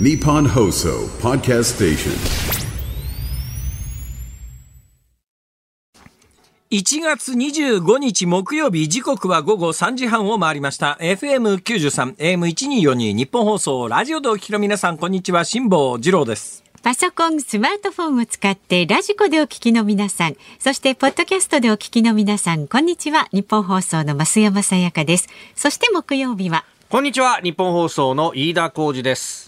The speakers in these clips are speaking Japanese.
Nippon Hoso Podcast Station. 1月25日木曜日時刻は午後3時半を回りました FM93 AM1242 日本放送ラジオでお聞きの皆さんこんにちは辛坊治郎ですパソコン、スマートフォンを使ってラジコでお聞きの皆さん、そしてポッドキャストでお聞きの皆さん、こんにちは。日本放送の増山さやかです。そして木曜日は、こんにちはニッポン放送の飯田浩司です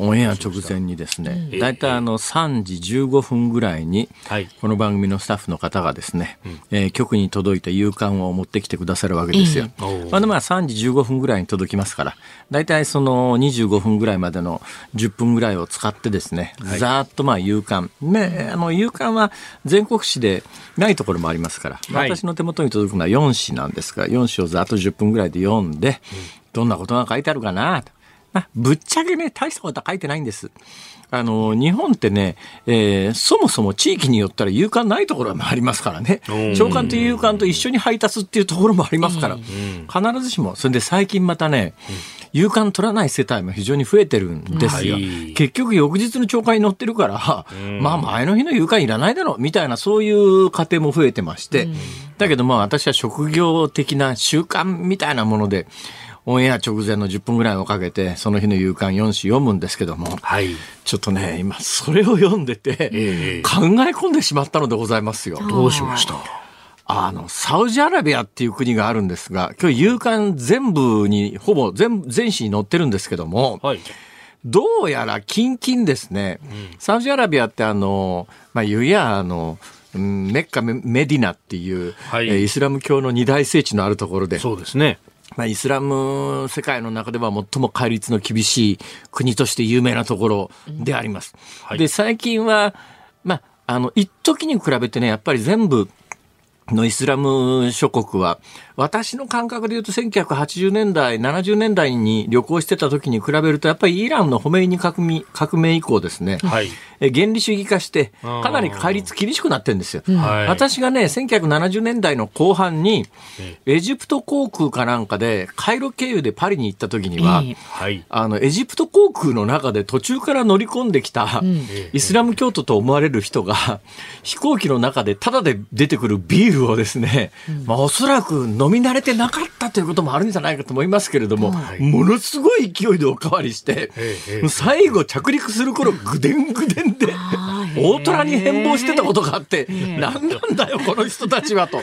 オンエア直前にですね、だいたいあの3時15分ぐらいに、はい。この番組のスタッフの方がですね、えー局に届いた夕刊を持ってきてくださるわけですよ。まあでまあ3時15分ぐらいに届きますから、だいたいその25分ぐらいまでの10分ぐらいを使ってですね、ざーっとまあ夕刊、ね、あの夕刊は全国紙でないところもありますから、はい。私の手元に届くのは4紙なんですが、4紙をざーっと10分ぐらいで読んで、どんなことが書いてあるかなと。まあ、ぶっちゃけね、大したことは書いてないんです。あの、日本ってね、えーそもそも地域によったら夕刊ないところもありますからね。朝刊と夕刊と一緒に配達っていうところもありますから、必ずしも、それで最近またね、夕刊取らない世帯も非常に増えてるんですよ。はい。結局翌日の朝刊に載ってるから、まあ前の日の夕刊いらないだろう、みたいなそういう家庭も増えてまして、だけどまあ私は職業的な習慣みたいなもので、オンエア直前の10分ぐらいをかけて、その日の夕刊4紙読むんですけども、はい。ちょっとね、今、それを読んでて、ええ考え込んでしまったのでございますよ。どうしました？あの、サウジアラビアっていう国があるんですが、今日夕刊全部に、ほぼ全部、全紙に載ってるんですけども、はい。どうやら近々ですね、サウジアラビアってあの、まあ、言うや、あの、うんメッカメメディナっていう、はい。えーイスラム教の二大聖地のあるところで、そうですねまあ、イスラム世界の中では最も戒律の厳しい国として有名なところであります。はいで、最近は、まあ、あの、一時に比べてね、やっぱり全部、のイスラム諸国は、私の感覚で言うと1980年代、70年代に旅行してた時に比べると、やっぱりイランのホメイニ革命革命以降ですね、はい。え原理主義化して、かなり戒律厳しくなってるんですよ。はい。私がね、1970年代の後半に、エジプト航空かなんかで、カイロ経由でパリに行った時には、ええ。はい。あの、エジプト航空の中で途中から乗り込んできた、イスラム教徒と思われる人が、飛行機の中でタダで出てくるビールをですね、まあおそらく飲み慣れてなかったということもあるんじゃないかと思いますけれども、ものすごい勢いでおかわりして、ええ最後着陸する頃ぐでんぐでんで、大虎に変貌してたことがあって、何なんだよ、この人たちはと。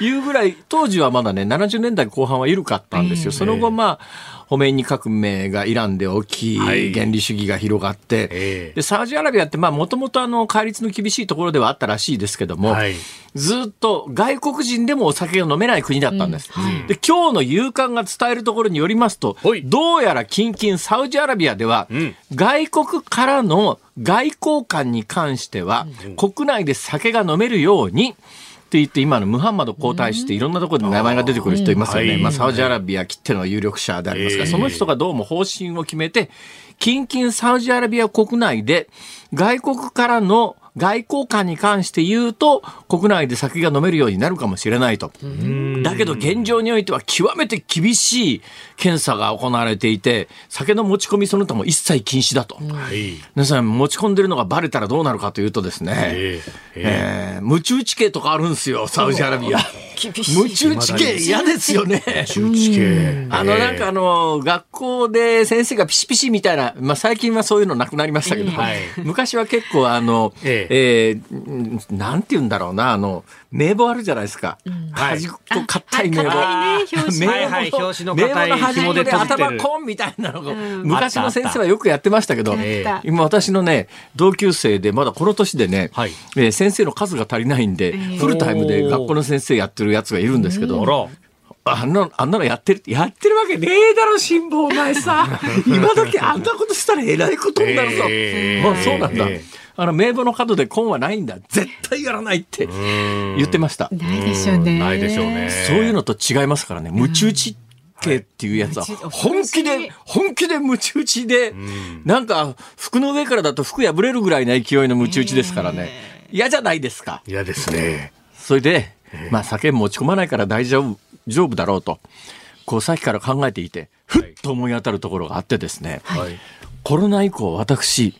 いうぐらい、当時はまだね、70年代後半は緩かったんですよ。その後、まあ、ホメイニ革命がイランで起き、はい。原理主義が広がって、ええ。で、サウジアラビアって、まあ、もともとあの、戒律の厳しいところではあったらしいですけども、はい。ずっと外国人でもお酒が飲めない国だったんです。で、今日の夕刊が伝えるところによりますとはい、どうやら近々サウジアラビアでは、ん。外国からの外交官に関しては、国内で酒が飲めるように、って言って今のムハンマド皇太子っていろんなところで名前が出てくる人いますよね。うん。まあサウジアラビア切っての有力者でありますが、ええ。その人がどうも方針を決めて、近々サウジアラビア国内で外国からの外交官に関して言うと、国内で酒が飲めるようになるかもしれないと。だけど現状においては極めて厳しい検査が行われていて、酒の持ち込みその他も一切禁止だと。はい。皆さん持ち込んでるのがバレたらどうなるかというとですね、えええー、無中地形とかあるんですよ、サウジアラビア。無中地形嫌ですよね。中地形あの、なんかあの、学校で先生がピシピシみたいな、まあ最近はそういうのなくなりましたけど、はい。昔は結構あの、ええーなんて言うんだろうな、あの、名簿あるじゃないですか。はい端っこ硬い名簿。はい。硬いね表紙の硬い名簿の端っこ紐で頭コンみたいなのが、ん。昔の先生はよくやってましたけど、ええ。今私のね、同級生で、まだこの年でね、はい。えー先生の数が足りないんで、フルタイムで学校の先生やってるやつがいるんですけど、あら。あんなの、あんなのやってる、やってるわけねえだろ、辛抱お前さ。今時あんなことしたらえらいことになるぞ。ええ。あそうなんだ。えあの、名簿の角でコンはないんだ。絶対やらないって言ってました。ないでしょうね。ないでしょうね。そういうのと違いますからね。ムチ打ち OK っていうやつははい本気で、本気でムチ打ちで、なんか服の上からだと服破れるぐらいの勢いのムチ打ちですからね。嫌じゃないですか。嫌ですね。それで、まあ酒持ち込まないから大丈夫、丈夫だろうと、こうさっきから考えていて、ふっと思い当たるところがあってですね、はい。コロナ以降私、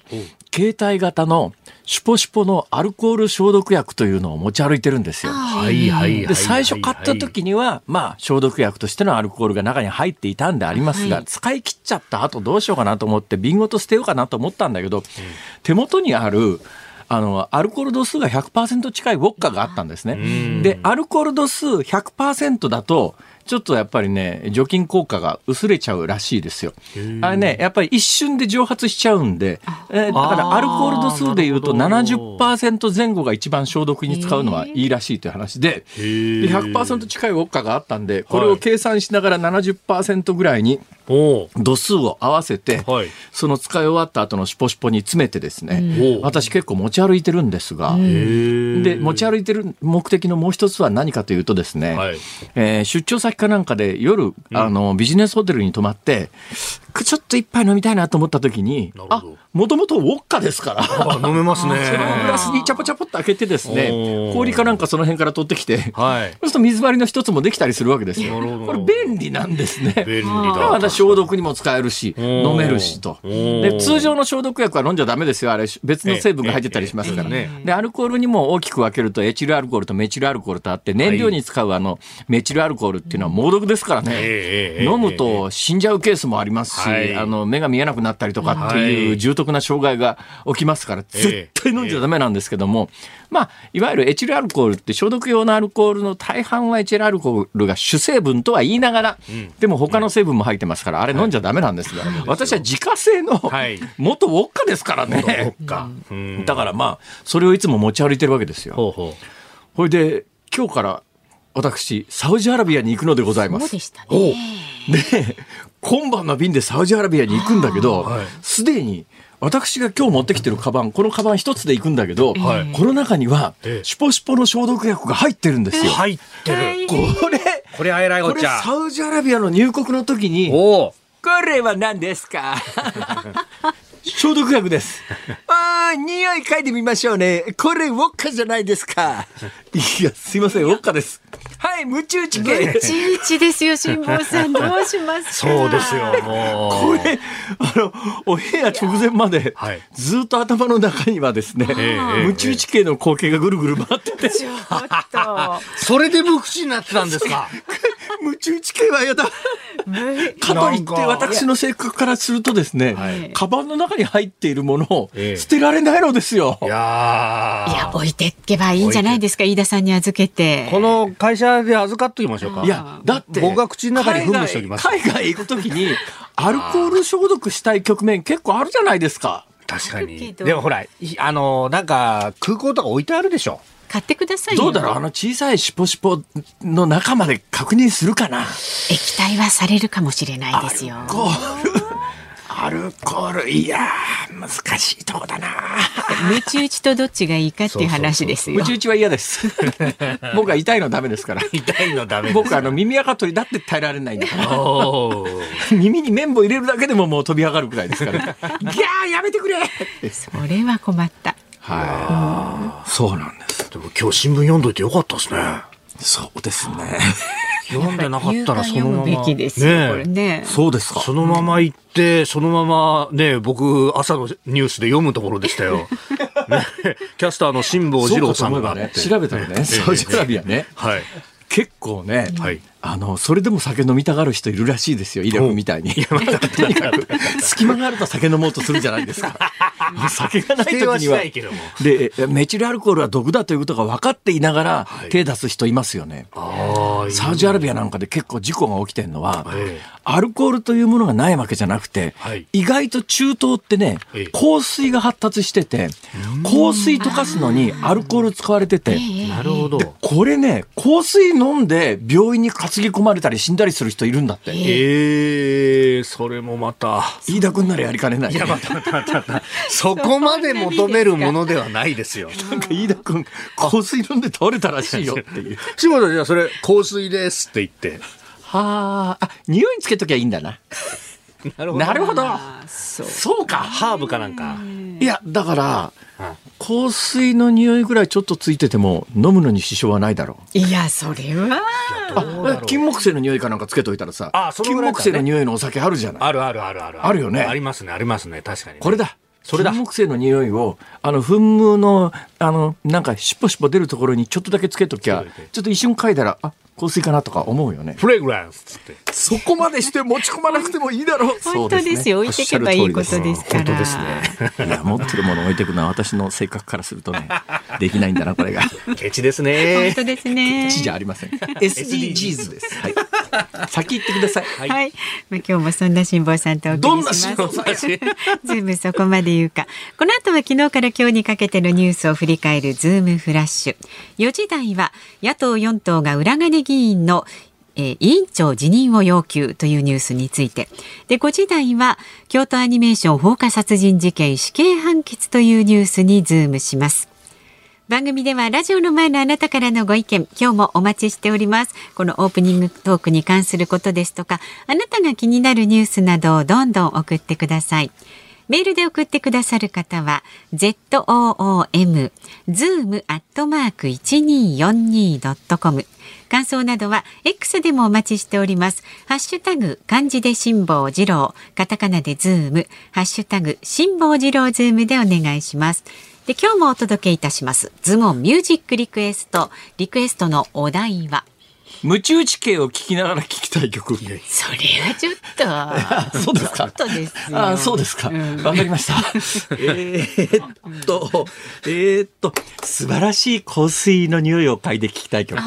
携帯型のシュポシュポのアルコール消毒薬というのを持ち歩いてるんですよ。はいはいはい。で、最初買った時には、まあ、消毒薬としてのアルコールが中に入っていたんでありますが、はい使い切っちゃった後どうしようかなと思って、瓶ごと捨てようかなと思ったんだけど、手元にある、あの、アルコール度数が100%近いウォッカがあったんですね。で、アルコール度数100%だと、ちょっとやっぱりね、除菌効果が薄れちゃうらしいですよ。あれね、やっぱり一瞬で蒸発しちゃうんで、えーだからアルコール度数で言うとなるほど。70%前後が一番消毒に使うのはいいらしいという話で、で100%近いウォッカがあったんで、これを計算しながら70%ぐらいに度数を合わせて、はいその使い終わった後のシュポシュポに詰めてですね、私結構持ち歩いてるんですが、で、持ち歩いてる目的のもう一つは何かというとですね、はいえー出張先かなんかで夜、あの、ビジネスホテルに泊まって、くちょっと一杯飲みたいなと思った時にあもともとウォッカですから。あ飲めますね。そのグラスにチャポチャポっと開けてですおねー、氷かなんかその辺から取ってきて、はい。そうすると水回りの一つもできたりするわけですよ。これ便利なんですね。便利まだ。た消毒にも使えるし、ー飲めるしと。で、通常の消毒薬は飲んじゃダメです。よ。あれ、別の成分が入ってたりしますからね。で、アルコールにも大きく分けると、エチルアルコールとメチルアルコールとあって、燃料に使うあの、メチルアルコールっていうのは猛毒ですからね。飲むと死んじゃうケースもありますし、はい。あの、目が見えなくなったりとかっていうはい。重篤な障害が起きますから、絶対飲んじゃダメなんですけども、まあ、いわゆるエチルアルコールって消毒用のアルコールの大半はエチルアルコールが主成分とは言いながら、でも他の成分も入ってますから、あれ飲んじゃダメなんですが、私は自家製のはい元ウォッカですからね。だからまあ、それをいつも持ち歩いてるわけですよ。ほうほほいで、今日から私、サウジアラビアに行くのでございます。そうでしたね。で、今晩の便でサウジアラビアに行くんだけどはい、すで、に私が今日持ってきてるカバン、このカバン一つで行くんだけど、はいこの中にはええ、シュポシュポの消毒薬が入ってるんですう。よ。入ってる。これ、これあえらいこれお茶。サウジアラビアの入国の時に。これは何ですか？消毒薬です。ああ、匂い嗅いでみましょうね。これウォッカじゃないですか。いや、すいません、ウォッカです。はい、ムチ打ち系。中一ですよ、辛坊さん。どうしますかそうですよ、もう。これ、あの、お部屋直前まではい、ずっと頭の中にはですね、ええムチ打ち系の光景がぐるぐる回ってて、ちょっと。それで無口になってたんですか？ムチ打ち系は嫌だ。かといって私の性格からするとですね、はいカバンの中に入っているものをええ捨てられないのですよ。いやーいや、置いてっけばいいんじゃないですか、飯田さんに預けて。この会社で預かっときましょうか。いや、だって、僕が口の中に噴霧しておきます海外海外行くときに、アルコール消毒したい局面結構あるじゃないですか。確かけに。どでもほら、いあの、なんか、空港とか置いてあるでしょ。買ってくださいよ。どうだろうあの小さいシュポシュポの中まで確認するかな液体はされるかもしれないですよ。コール、アルコール、いやー、難しいとこだな。ムチ打ちとどっちがいいかっていう話ですよムチ。打ちは嫌です。僕は痛いのダメですから。痛いのダメ。僕あの耳垢取りだって耐えられないんだから。耳に綿棒入れるだけでももう飛び上がるくらいですから。ギャーやめてくれそれは困った。はい。そうなんです。でも今日新聞読んどいてよかったですね。そうですね。読んでなかったらそのまま。べきですよ、これねね。そうですか。そのまま行って、そのままね、僕、朝のニュースで読むところでしたよ。ね、キャスターの辛坊治郎さんがね、調べたらね、サウジアラビアね、はい。結構ね、はいあの、それでも酒飲みたがる人いるらしいですよ、イラクみたいに。とにかく、隙間があると酒飲もうとするじゃないですか。酒がない時には。で、メチルアルコールは毒だということが分かっていながらはい手出す人いますよね。サウジアラビアなんかで結構事故が起きてるのは、ええアルコールというものがないわけじゃなくて、はい意外と中東ってねええ、香水が発達してて、香水溶かすのにアルコール使われてて、なるほど。これね、香水飲んで病院に担ぎ込まれたり死んだりする人いるんだって。ええそれもまた。飯田君ならやりかねない。いや、またまたまたまた。そこまで求めるものではないですよ。なんか飯田君、香水飲んで倒れたらしいよっていう。仕事じゃあそれ、香水ですって言って。はあ、あ、匂いつけときゃいいんだな。な るなるほど。そうそうか。ハーブかなんか。いや、だからうん、香水の匂いぐらいちょっとついてても飲むのに支障はないだろう。いやそれはあ、金木犀の匂いかなんかつけといたらさ、あそのね木犀の匂いのお酒あるじゃない。あるあるあるある。あるよねありますね、ありますね。確かにね、これだ。それだ金木犀の匂いを、あの、噴霧の、あの、なんか、しっぽしっぽ出るところにちょっとだけつけときゃちょっと一瞬嗅いだら、あ、香水かなとか思うよね。フレグランスって。そこまでして持ち込まなくてもいいだろう。本当ですよ置いていけばいいことですから本当ですね。いや、持ってるもの置いていくのは私の性格からするとね、できないんだな、これが。ケチです本ね。当ですね知じゃありません。SDGs です。はい。先言ってください。はい、まあ、今日もそんな辛坊さんとお送りします。どんな辛坊さんズームそこまで言うか。この後は昨日から今日にかけてのニュースを振り返るズームフラッシュ。4時台は野党4党が裏金議員のえー委員長辞任を要求というニュースについて。で5時台は京都アニメーション放火殺人事件死刑判決というニュースにズームします。番組ではラジオの前のあなたからのご意見今日もお待ちしております。このオープニングトークに関することですとかあなたが気になるニュースなどをどんどん送ってください。メールで送ってくださる方は zoom zoom アットマーク 1242.com 感想などは X でもお待ちしております。ハッシュタグ漢字で辛坊治郎、カタカナでズーム、ハッシュタグ辛坊治郎ズームでお願いします。で今日もお届けいたします。 zoom on music request、リクエストのお題は？無中地形を聞きながら聞きたい曲。それはちょっと。そうですか。あ、そうですか。わ、うんかりました。えーっと、えーっと、素晴らしい香水の匂いを嗅いで聞きたい曲。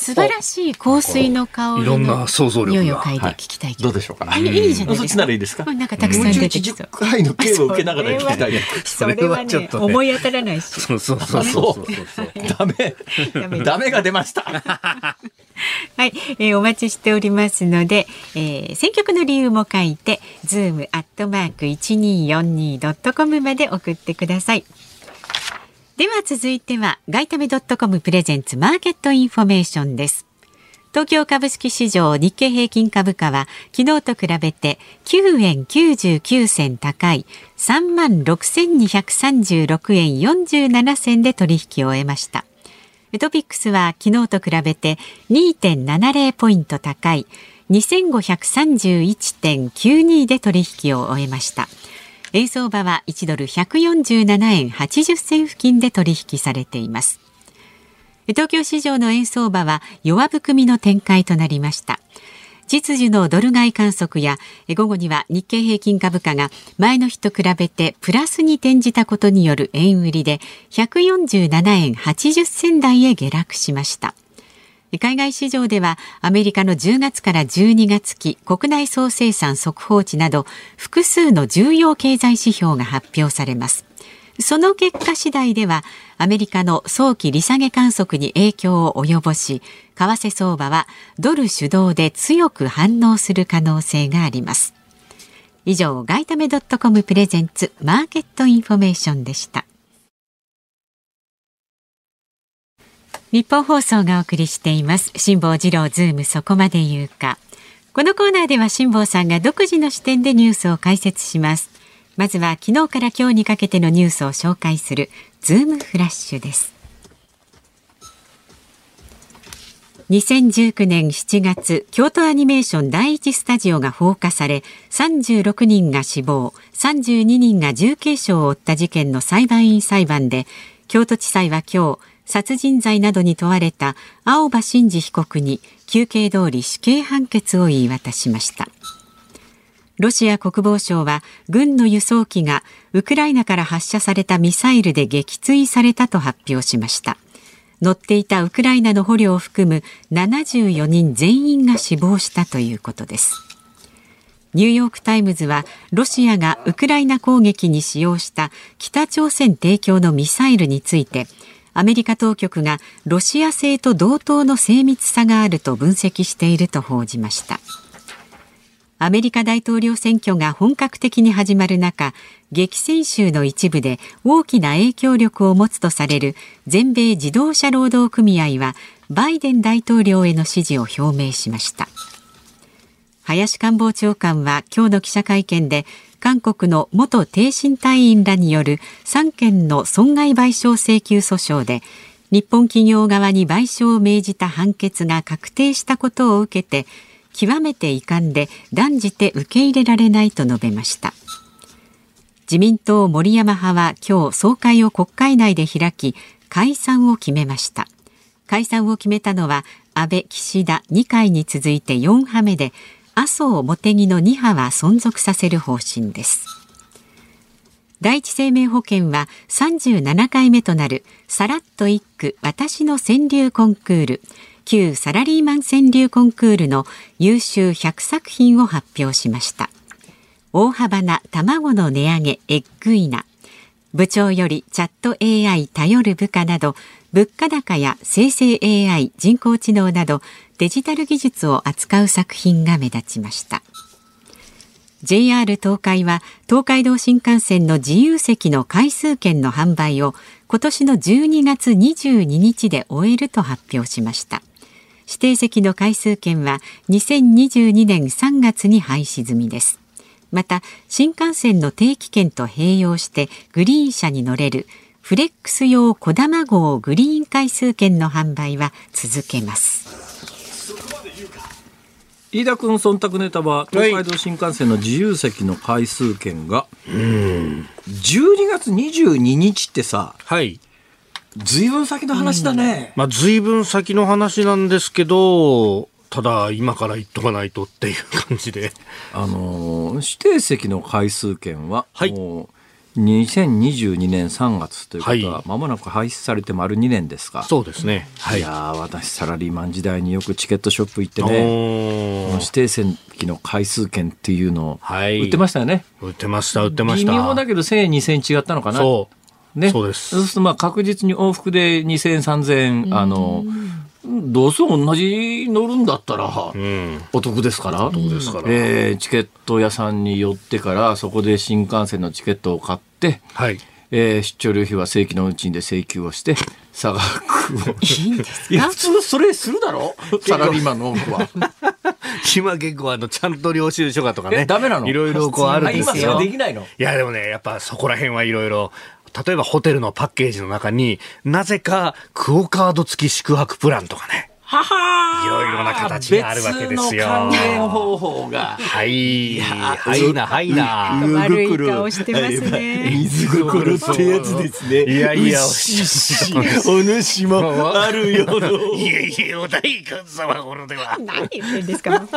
あ素晴らしい香水の香りいろんなの想像力が匂いを嗅いで聞きたい曲どうでしょうか？あいいじゃないそっちですか。ならいいですか？うんなんかたくさん出てきそう10。回の刑を受けながら聞きたい曲。それはねそれはちょっとね思い当たらないし。そうそうそうそうそうそう。ダメダメ。が出ました。はい、えーお待ちしておりますので、えー選曲の理由も書いて、ズームアットマーク一二四二ドットコムまで送ってください。では続いては、外為ドットコムプレゼンツマーケットインフォメーションです。東京株式市場日経平均株価は昨日と比べて9円99銭高い3万6236円47銭で取引を終えました。トピックスは昨日と比べて2.70ポイント高い2531.92で取引を終えました。円相場は1ドル147円80銭付近で取引されています。東京市場の円相場は弱含みの展開となりました。実需のドル買い観測や午後には日経平均株価が前の日と比べてプラスに転じたことによる円売りで147円80銭台へ下落しました。海外市場ではアメリカの10月から12月期国内総生産速報値など複数の重要経済指標が発表されます。その結果次第ではアメリカの早期利下げ観測に影響を及ぼし為替相場はドル主導で強く反応する可能性があります以上外為ドットコムプレゼンツマーケットインフォメーションでしたニッポン放送がお送りしています。辛坊治郎ズームそこまで言うか。このコーナーでは辛坊さんが独自の視点でニュースを解説します。まずは昨日から今日にかけてのニュースを紹介するズームフラッシュです。2019年7月京都アニメーション第一スタジオが放火され36人が死亡32人が重軽傷を負った事件の裁判員裁判で京都地裁は今日殺人罪などに問われた青葉真司被告に求刑通り死刑判決を言い渡しました。ロシア国防省は軍の輸送機がウクライナから発射されたミサイルで撃墜されたと発表しました。乗っていたウクライナの捕虜を含む74人全員が死亡したということです。ニューヨークタイムズはロシアがウクライナ攻撃に使用した北朝鮮提供のミサイルについてアメリカ当局がロシア製と同等の精密さがあると分析していると報じましたアメリカ大統領選挙が本格的に始まる中、激戦州の一部で大きな影響力を持つとされる全米自動車労働組合はバイデン大統領への支持を表明しました。林官房長官は今日の記者会見で韓国の元挺身隊員らによる3件の損害賠償請求訴訟で日本企業側に賠償を命じた判決が確定したことを受けて極めて遺憾で断じて受け入れられないと述べました。自民党森山派は今日総会を国会内で開き解散を決めました。解散を決めたのは安倍岸田2回に続いて4派目で麻生茂木の2派は存続させる方針です。第一生命保険は37回目となるさらっと一句私の川柳コンクール旧サラリーマン川柳コンクールの優秀100作品を発表しました。大幅な卵の値上げエッグイナ。部長よりチャット AI 頼る部下など物価高や生成 AI 人工知能などデジタル技術を扱う作品が目立ちました。JR 東海は東海道新幹線の自由席の回数券の販売を今年の12月22日で終えると発表しました。指定席の回数券は2022年3月に廃止済みです。また新幹線の定期券と併用してグリーン車に乗れるフレックス用小玉号グリーン回数券の販売は続けます。飯田君忖度ネタは東海道新幹線の自由席の回数券が12月22日ってさはい。ずいぶん先の話だね、まあ、随分先の話なんですけど、ただ、今から言っとかないとっていう感じで。あのー指定席の回数券は、はい。もう2022年3月ということは、はいまもなく廃止されて丸2年ですか。そうですね。はいい。やー私サラリーマン時代によくチケットショップ行ってね指定席の回数券っていうのをはい売ってましたよね。売ってました、売ってました。微妙だけど1000円2000円違ったのかな。そう。ね、そうですそうするとまあ確実に往復で2000円3000円あのどうせ同じ乗るんだったらうん。お得ですから。お得ですからえーチケット屋さんに寄ってからそこで新幹線のチケットを買って、はい。えー出張料費は正規の運賃で請求をして差額を。いいんですいや普通それするだろ？サラリーマンの多くは。今結構あの、ちゃんと領収書がとかね。えダメなの？いろいろこうあるんですあ今それよ。できないの？いや、でもね、やっぱそこら辺はいろいろ、例えばホテルのパッケージの中になぜかクオカード付き宿泊プランとかね。ははいろいろな形があるわけですよ別の還元方法が。はい。はいな、はいな。悪い顔してますね水心ってやつですね。いやいやお主もあるよの。いえいえ、お大官様頃では。何言ってんですか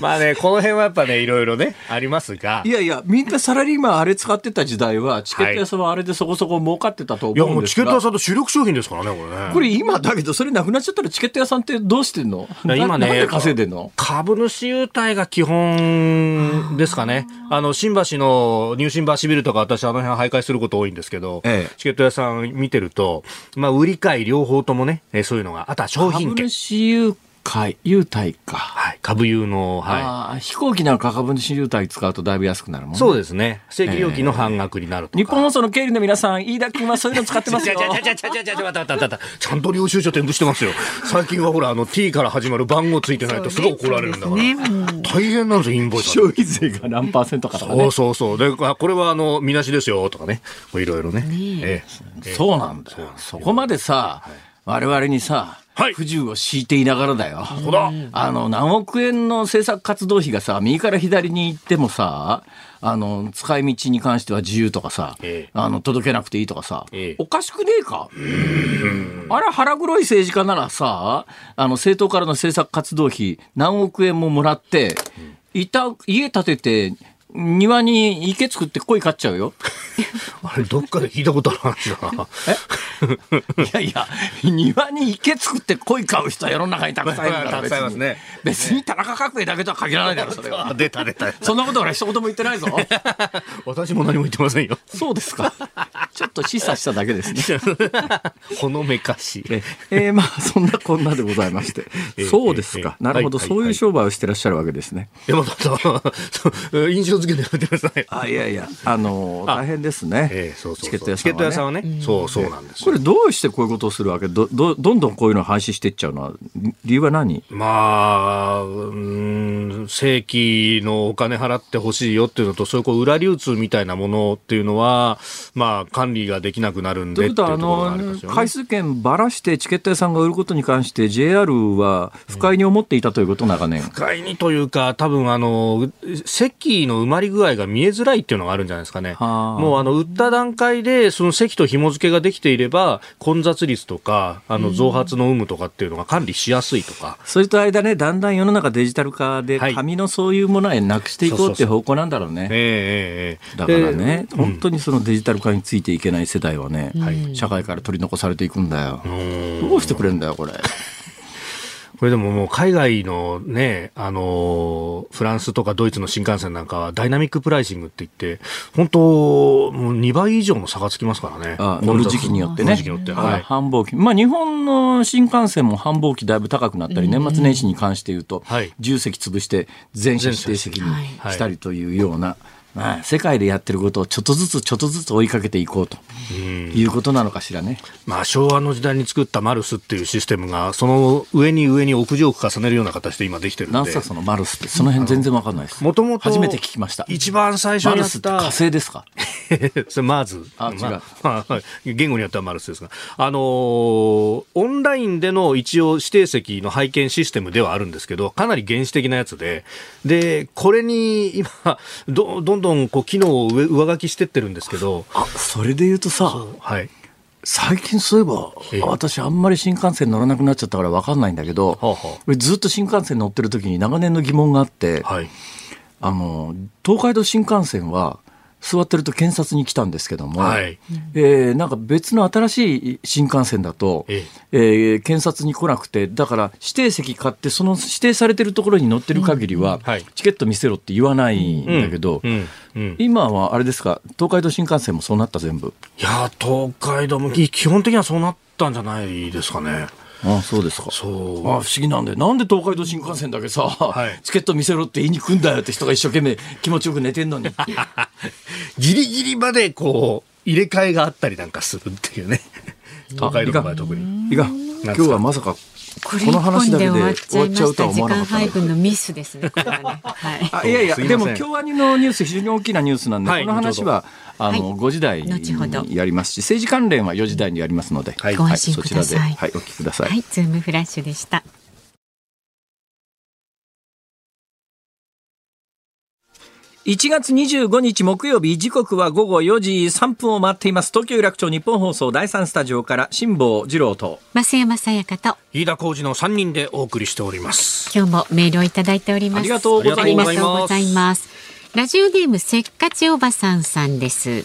まあね、この辺はやっぱね、いろいろね、ありますが。いやいや、みんなサラリーマンあれ使ってた時代は、チケット屋さんはあれでそこそこ儲かってたといや、思うんですが。もうチケット屋さんと主力商品ですからね、これね。これ今だけど、それなくなっちゃったらチケット屋さんってどうしてんの？ら今ね稼いでんの？株主優待が基本ですかね。あの、新橋のニュー新橋ビルとか私あの辺徘徊すること多いんですけど、ええ。チケット屋さん見てると、まあ、売り買い両方ともね、えーそういうのが、あとは商品株券。主優待、優待か。はい。株優の、はああ飛行機なんか株主優待使うとだいぶ安くなるもんい。ねそうですね。正規料金の半額になるとか。日本放送の経理の皆さん、飯田君はそういうの使ってますよ。ちゃちゃちゃちゃちゃちゃちゃ、待って待って待ってちゃんと領収書添付してますよ。最近はほら、あの、T から始まる番号ついてないとすごい怒られるんだから。ねうん大変なんですよ、インボイスは消費税が何パーセントかとかねそう。そうそう。で、あこれはあの、みなしですよ、とかね。いろいろね。ええそうなんだよ。そこまでさ、我々にさ、はい。不自由を強いていながらだよ。あの、何億円の政策活動費がさ、右から左に行ってもさ、あの、使い道に関しては自由とかさ、ええ。あの、届けなくていいとかさ、ええ。おかしくねえか？あれ腹黒い政治家ならさ、あの、政党からの政策活動費何億円ももらって、いた、家建てて、庭に池作って鯉飼っちゃうよ。あれ、どっかで聞いたことある話だな。いやいや、庭に池作って鯉飼う人は世の中にたくさんいるから たくさんいますね別に田中角栄だけとは限らないだろ、それは。出た出た。そんなこと俺一言も言ってないぞ。私も何も言ってませんよ。そうですか。ちょっと示唆しただけですね。ほのめかし。ええーまあそんなこんなでございまして、えそうですか、ええなるほど、はいそういう商売をしてらっしゃるわけですね。山田さん、そう印象付けてやめてください。あいやいやあの大変ですね、ええそうそうそう。チケット屋さんは、ね、チケット屋さん。はね、そうそうなんです。これどうしてこういうことをするわけ？どどどんどんこういうのを廃止していっちゃうのは理由は何？まあ、うん、正規のお金払ってほしいよっていうのと、そういうこう裏流通みたいなものっていうのは、まあ、管理ができなくなるんでっていうとということはあころがありますよね。の回数券ばらしてチケット屋さんが売ることに関して JR は不快に思っていたということ長年、不快にというか、多分あの、席の埋まり具合が見えづらいっていうのがあるんじゃないですかね。はあもうあの、売った段階で、その席と紐付けができていれば、混雑率とか、あの、増発の有無とかっていうのが管理しやすいとか。それと間ねだんだん世の中デジタル化ではい紙のそういうものはなくしていこうっていう方向なんだろうね。だからね、で本当にそのデジタル化についていけない世代はね、はい社会から取り残されていくんだよ。どうしてくれるんだよ、これ。これでももう海外のね、あのーフランスとかドイツの新幹線なんかはダイナミックプライシングって言って、本当、もう2倍以上の差がつきますからね。あ乗る時期によってね。乗る時期によって。あはい。繁忙期。まあ日本の新幹線も繁忙期だいぶ高くなったり、年末年始に関して言うと、はい10席潰して全車指定席にはいしたりというような、まあ世界でやってることをちょっとずつちょっとずつ追いかけていこうということなのかしらね。まあ昭和の時代に作ったマルスっていうシステムが、その上に上に屋上を重ねるような形で今できてるんで。なんすかそのマルスって、その辺全然わかんないです。もともと初めて聞きました。一番最初マにやったルスって火星ですか？そ れマーズ。あ違うまあまあ言語によってはマルスですが。あのーオンラインでの一応指定席の拝見システムではあるんですけど、かなり原始的なやつで、で、これに今、どどんどんこう機能を上上書きしてってるんですけど、あ、それで言うとさ、はい。最近そういえば、ええ私あんまり新幹線乗らなくなっちゃったからわかんないんだけど、はあは俺ずっと新幹線乗ってる時に長年の疑問があって、はい。あの、東海道新幹線は座ってると検察に来たんですけども、はいえーなんか別の新しい新幹線だと、ええー検察に来なくて、だから指定席買って、その指定されてるところに乗ってる限りは、はいチケット見せろって言わないんだけど。今はあれですか、東海道新幹線もそうなった全部？いや、東海道も基本的にはそうなったんじゃないですかね。ああそうですか。そうああ不思議なんだよ。なんで東海道新幹線だけさ、いチケット見せろって言いに来んだよって人が一生懸命気持ちよく寝てんのに。ギリギリまでこう、入れ替えがあったりなんかするっていうね。東海道の場合特に。いかん今日はまさかこれこの話だけで一本で終わっちゃいました。時間わなかった配分のミスですね。これはね。はい。あいやいや、でも京アニのニュース、非常に大きなニュースなんで、はいこの話はあの、はい5時台後ほどにやりますし、政治関連は4時台にやりますので、はいご安心そちらで、ください。はい、お聞きください。はい、ズームフラッシュでした。1月25日木曜日時刻は午後4時3分を回っています東京有楽町日本放送第3スタジオから辛坊治郎と増山さやかと飯田浩二の3人でお送りしております。今日もメールをいただいております。ありがとうございますありがとうございます。ラジオネームせっかちおばさんさんです。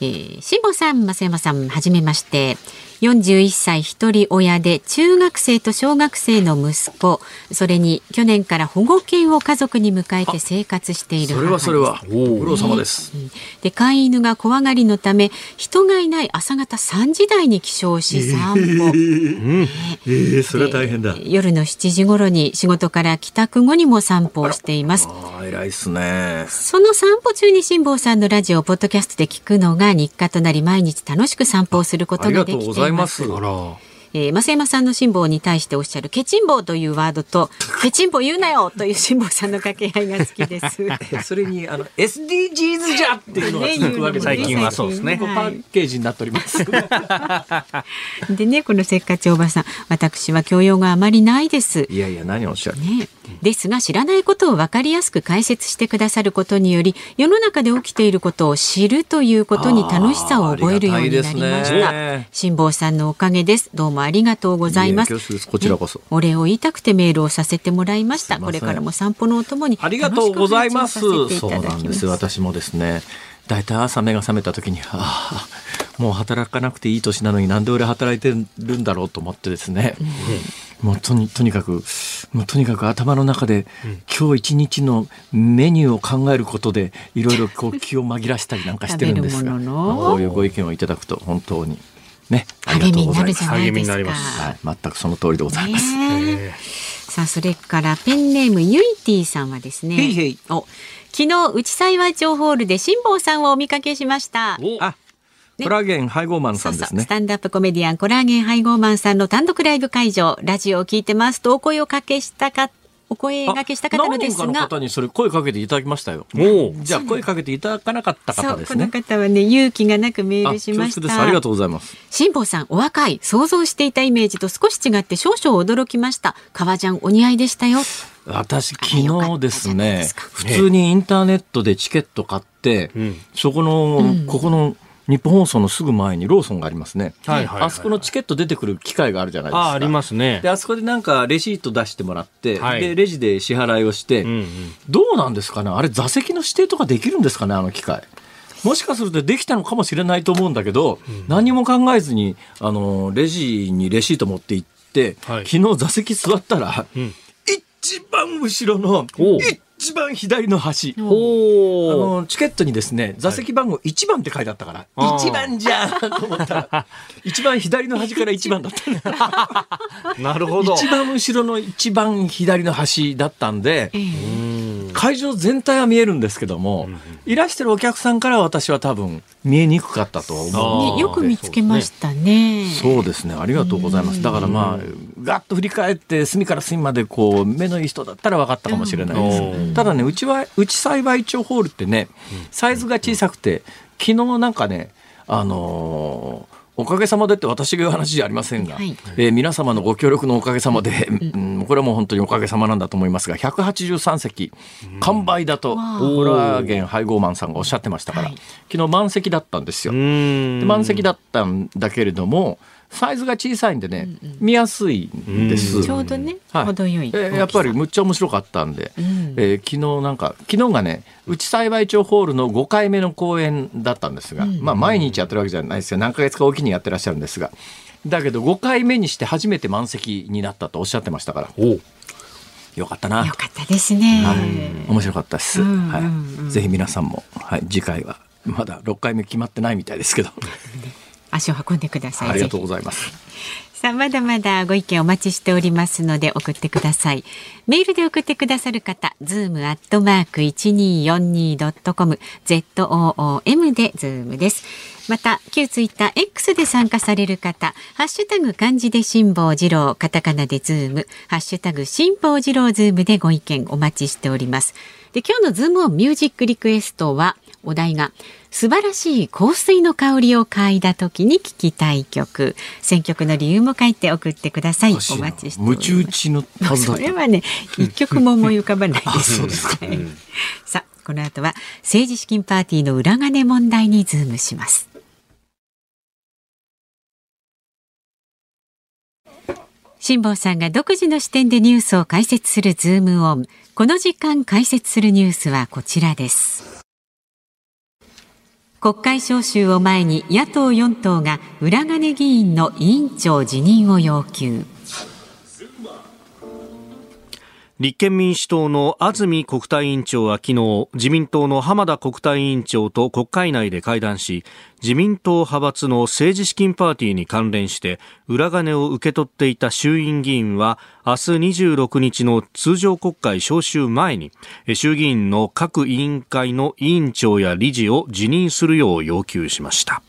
えー、しんぼさん、増山さん、はじめまして。41歳一人親で中学生と小学生の息子、それに去年から保護犬を家族に迎えて生活しているそれ。はそれは。ご苦労様です。うん。で飼い犬が怖がりのため人がいない朝方3時台に起床し散歩、ええそれは大変だ。で夜の7時頃に仕事から帰宅後にも散歩をしています。ああ偉いっすね。その散歩中に辛坊さんのラジオをポッドキャストで聞くのが日課となり毎日楽しく散歩をすることができていますいますあら。えー、増山さんの辛抱に対しておっしゃるケチンボウというワードとケチンボウ言うなよという辛抱さんの掛け合いが好きです。それにあの SDGs じゃっていうのが続くわけ最近はそうですね。ここパッケージになっております。でねこのせっかちおばさん。私は教養があまりないです。いやいや何をおっしゃる。ね、ですが知らないことを分かりやすく解説してくださることにより世の中で起きていることを知るということに楽しさを覚えるようになりました。ね。辛坊さんのおかげです。どうもありがとうございます。こちらこそねお礼を言いたくてメールをさせてもらいました。これからも散歩のお供にありがとうございます。そうなんです。私もですね、大体朝目が覚めた時に、ああ、もう働かなくていい年なのになんで俺働いてるんだろうと思ってですね、もうとにとにかく、もうとにかく頭の中で、今日一日のメニューを考えることで、いろいろこう気を紛らしたりなんかしてるんですが、こういうご意見をいただくと本当にね。励みになるじゃないですか。はい、全くその通りでございます。ねさあそれからペンネームゆいティさんはですね。へいへい。お昨日内幸町ホールで辛坊さんをお見かけしました。あ、ね。コラーゲン配合マンさんですね。ス。タンダップコメディアンコラーゲン配合マンさんの単独ライブ会場、ラジオを聞いてますとお声をかけしたか、お声がけした方のですあ何人かのが、方にそれ声かけていただきましたよ。おじゃあ声かけていただかなかった方ですね。この方はね、勇気がなくメーあルしまし恐縮です。ありたが。とうございます。辛坊さん、お若い、想像していたイメージと少し違って少々驚きました。革ジャンお似合いでしたよ。私昨日ですね普通にインターネットでチケット買って、んそこの、ここの日本放送のすぐ前にローソンがありますね、はいはいはいあそこのチケット出てくる機会があるじゃないですか。あありますね。であそこでなんかレシート出してもらって、はい。でレジで支払いをして、うんうん。どうなんですかね？あれ座席の指定とかできるんですかね？あの機械。もしかするとできたのかもしれないと思うんだけど、何も考えずにあのレジにレシート持って行って、はい。昨日座席座ったら、ん。一番後ろのおう一番左の端。あのチケットにですね座席番号1番って書いてあったから、あー一番じゃんと思ったら 一番左の端から1番だったね なるほど一番後ろの一番左の端だったんで、会場全体は見えるんですけども、いらしてるお客さんからは私は多分見えにくかったと思う。ね、よく見つけましたね。そうですね。ありがとうございます。だからまあ、ガッと振り返って、隅から隅までこう、目のいい人だったら分かったかもしれないです。うんただね、うちは、うち幸い町ホールってね、サイズが小さくて、昨日なんかね、あのーおかげさまでって私が言う話じゃありませんが、はい。えー皆様のご協力のおかげさまで、うん。これはもう本当におかげさまなんだと思いますが183席完売だと、コラーゲン配合マンさんがおっしゃってましたから、はい。昨日満席だったんですよ。満席だったんだけれどもサイズが小さいんでね、見やすいんです。ちょうどね、はい。程よい大きさ。えーやっぱりむっちゃ面白かったんで、ん。えー昨日なんか昨日がね内幸町ホールの5回目の公演だったんですが、まあ毎日やってるわけじゃないですよ。何ヶ月かおきにやってらっしゃるんですが。だけど5回目にして初めて満席になったとおっしゃってましたから。およかったな。よかったですね。はい、面白かったです、うんうんうん。はい、ぜひ皆さんも、はい、次回はまだ6回目決まってないみたいですけど足を運んでください。ありがとうございます。さあ、まだまだご意見お待ちしておりますので送ってください。メールで送ってくださる方、ズームアットマーク 1242.com、ZOOM でズームです。また、旧ツイッター X で参加される方、ハッシュタグ漢字で辛坊治郎、カタカナでズーム、ハッシュタグ辛坊治郎ズームでご意見お待ちしております。で、今日のズームオンミュージックリクエストは、お題が素晴らしい香水の香りを嗅いだ時に聴きたい曲。選曲の理由も書いて送ってください。お待ちしております。のそれはね一曲も思い浮かばないですそうですか。はい さあこの後は政治資金パーティーの裏金問題にズームします。辛坊さんが独自の視点でニュースを解説するズームオン。この時間解説するニュースはこちらです国会召集を前に野党4党が裏金議員の委員長辞任を要求。立憲民主党の安住国対委員長は昨日自民党の浜田国対委員長と国会内で会談し自民党派閥の政治資金パーティーに関連して裏金を受け取っていた衆院議員は明日26日の通常国会召集前に衆議院の各委員会の委員長や理事を辞任するよう要求しました。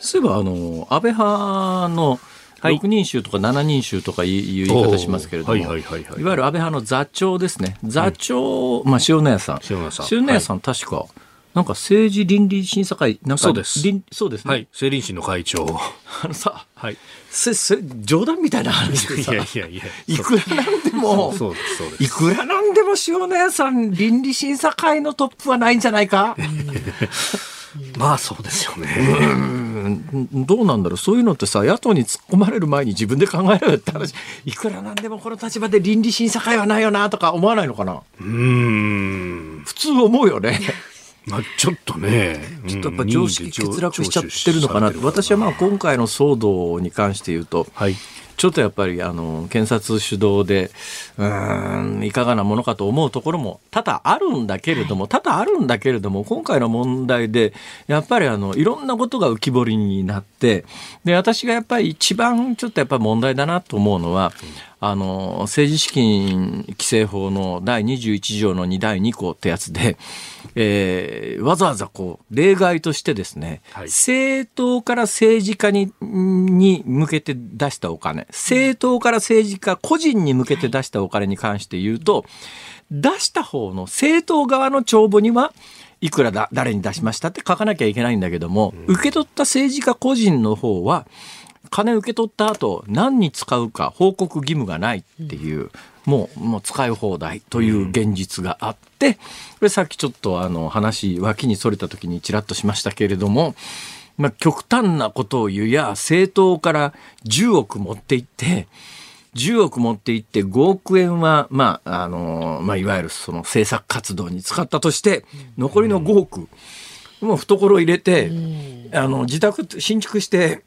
そういえばあの安倍派のはい。6人衆とか7人衆とかいう言い方しますけれども、はい。はい。はい。はい。い。わゆる安倍派の座長ですね。座長、まあ塩谷さん。塩谷さん。塩谷さん、確かなんか政治倫理審査会なんかそうです。倫そうですね、はい。政倫審の会長 あのさはい。そそれ冗談みたいな話でさいやいやいや。いくらなんでもそうですそうです。いくらなんでも塩谷さん倫理審査会のトップはないんじゃないか？まあそうですよね。うん。どうなんだろう。そういうのってさ野党に突っ込まれる前に自分で考えろよって話。いくらなんでもこの立場で倫理審査会はないよなとか思わないのかな？うーん。普通思うよね。まあちょっとね。ちょっとやっぱ常識欠落しちゃってるのかな。私はまあ今回の騒動に関して言うとはいちょっとやっぱりあの検察主導でうーんいかがなものかと思うところも多々あるんだけれども、多々あるんだけれども今回の問題でやっぱりあのいろんなことが浮き彫りになってで私がやっぱり一番ちょっとやっぱり問題だなと思うのは、あの政治資金規正法の第21条の2第2項ってやつで、えーわざわざこう例外としてですね、はい。政党から政治家にに向けて出したお金。政党から政治家個人に向けて出したお金に関して言うと出した方の政党側の帳簿にはいくらだ誰に出しましたって書かなきゃいけないんだけども、受け取った政治家個人の方は金受け取った後何に使うか報告義務がないっていう、もうもう使い放題という現実があって、これさっきちょっとあの話脇にそれた時にちらっとしましたけれども、まあ、極端なことを言うや政党から10億持っていって10億持っていって5億円は、まああのまあ、いわゆるその政策活動に使ったとして残りの5億、もう懐入れて、あの自宅新築して、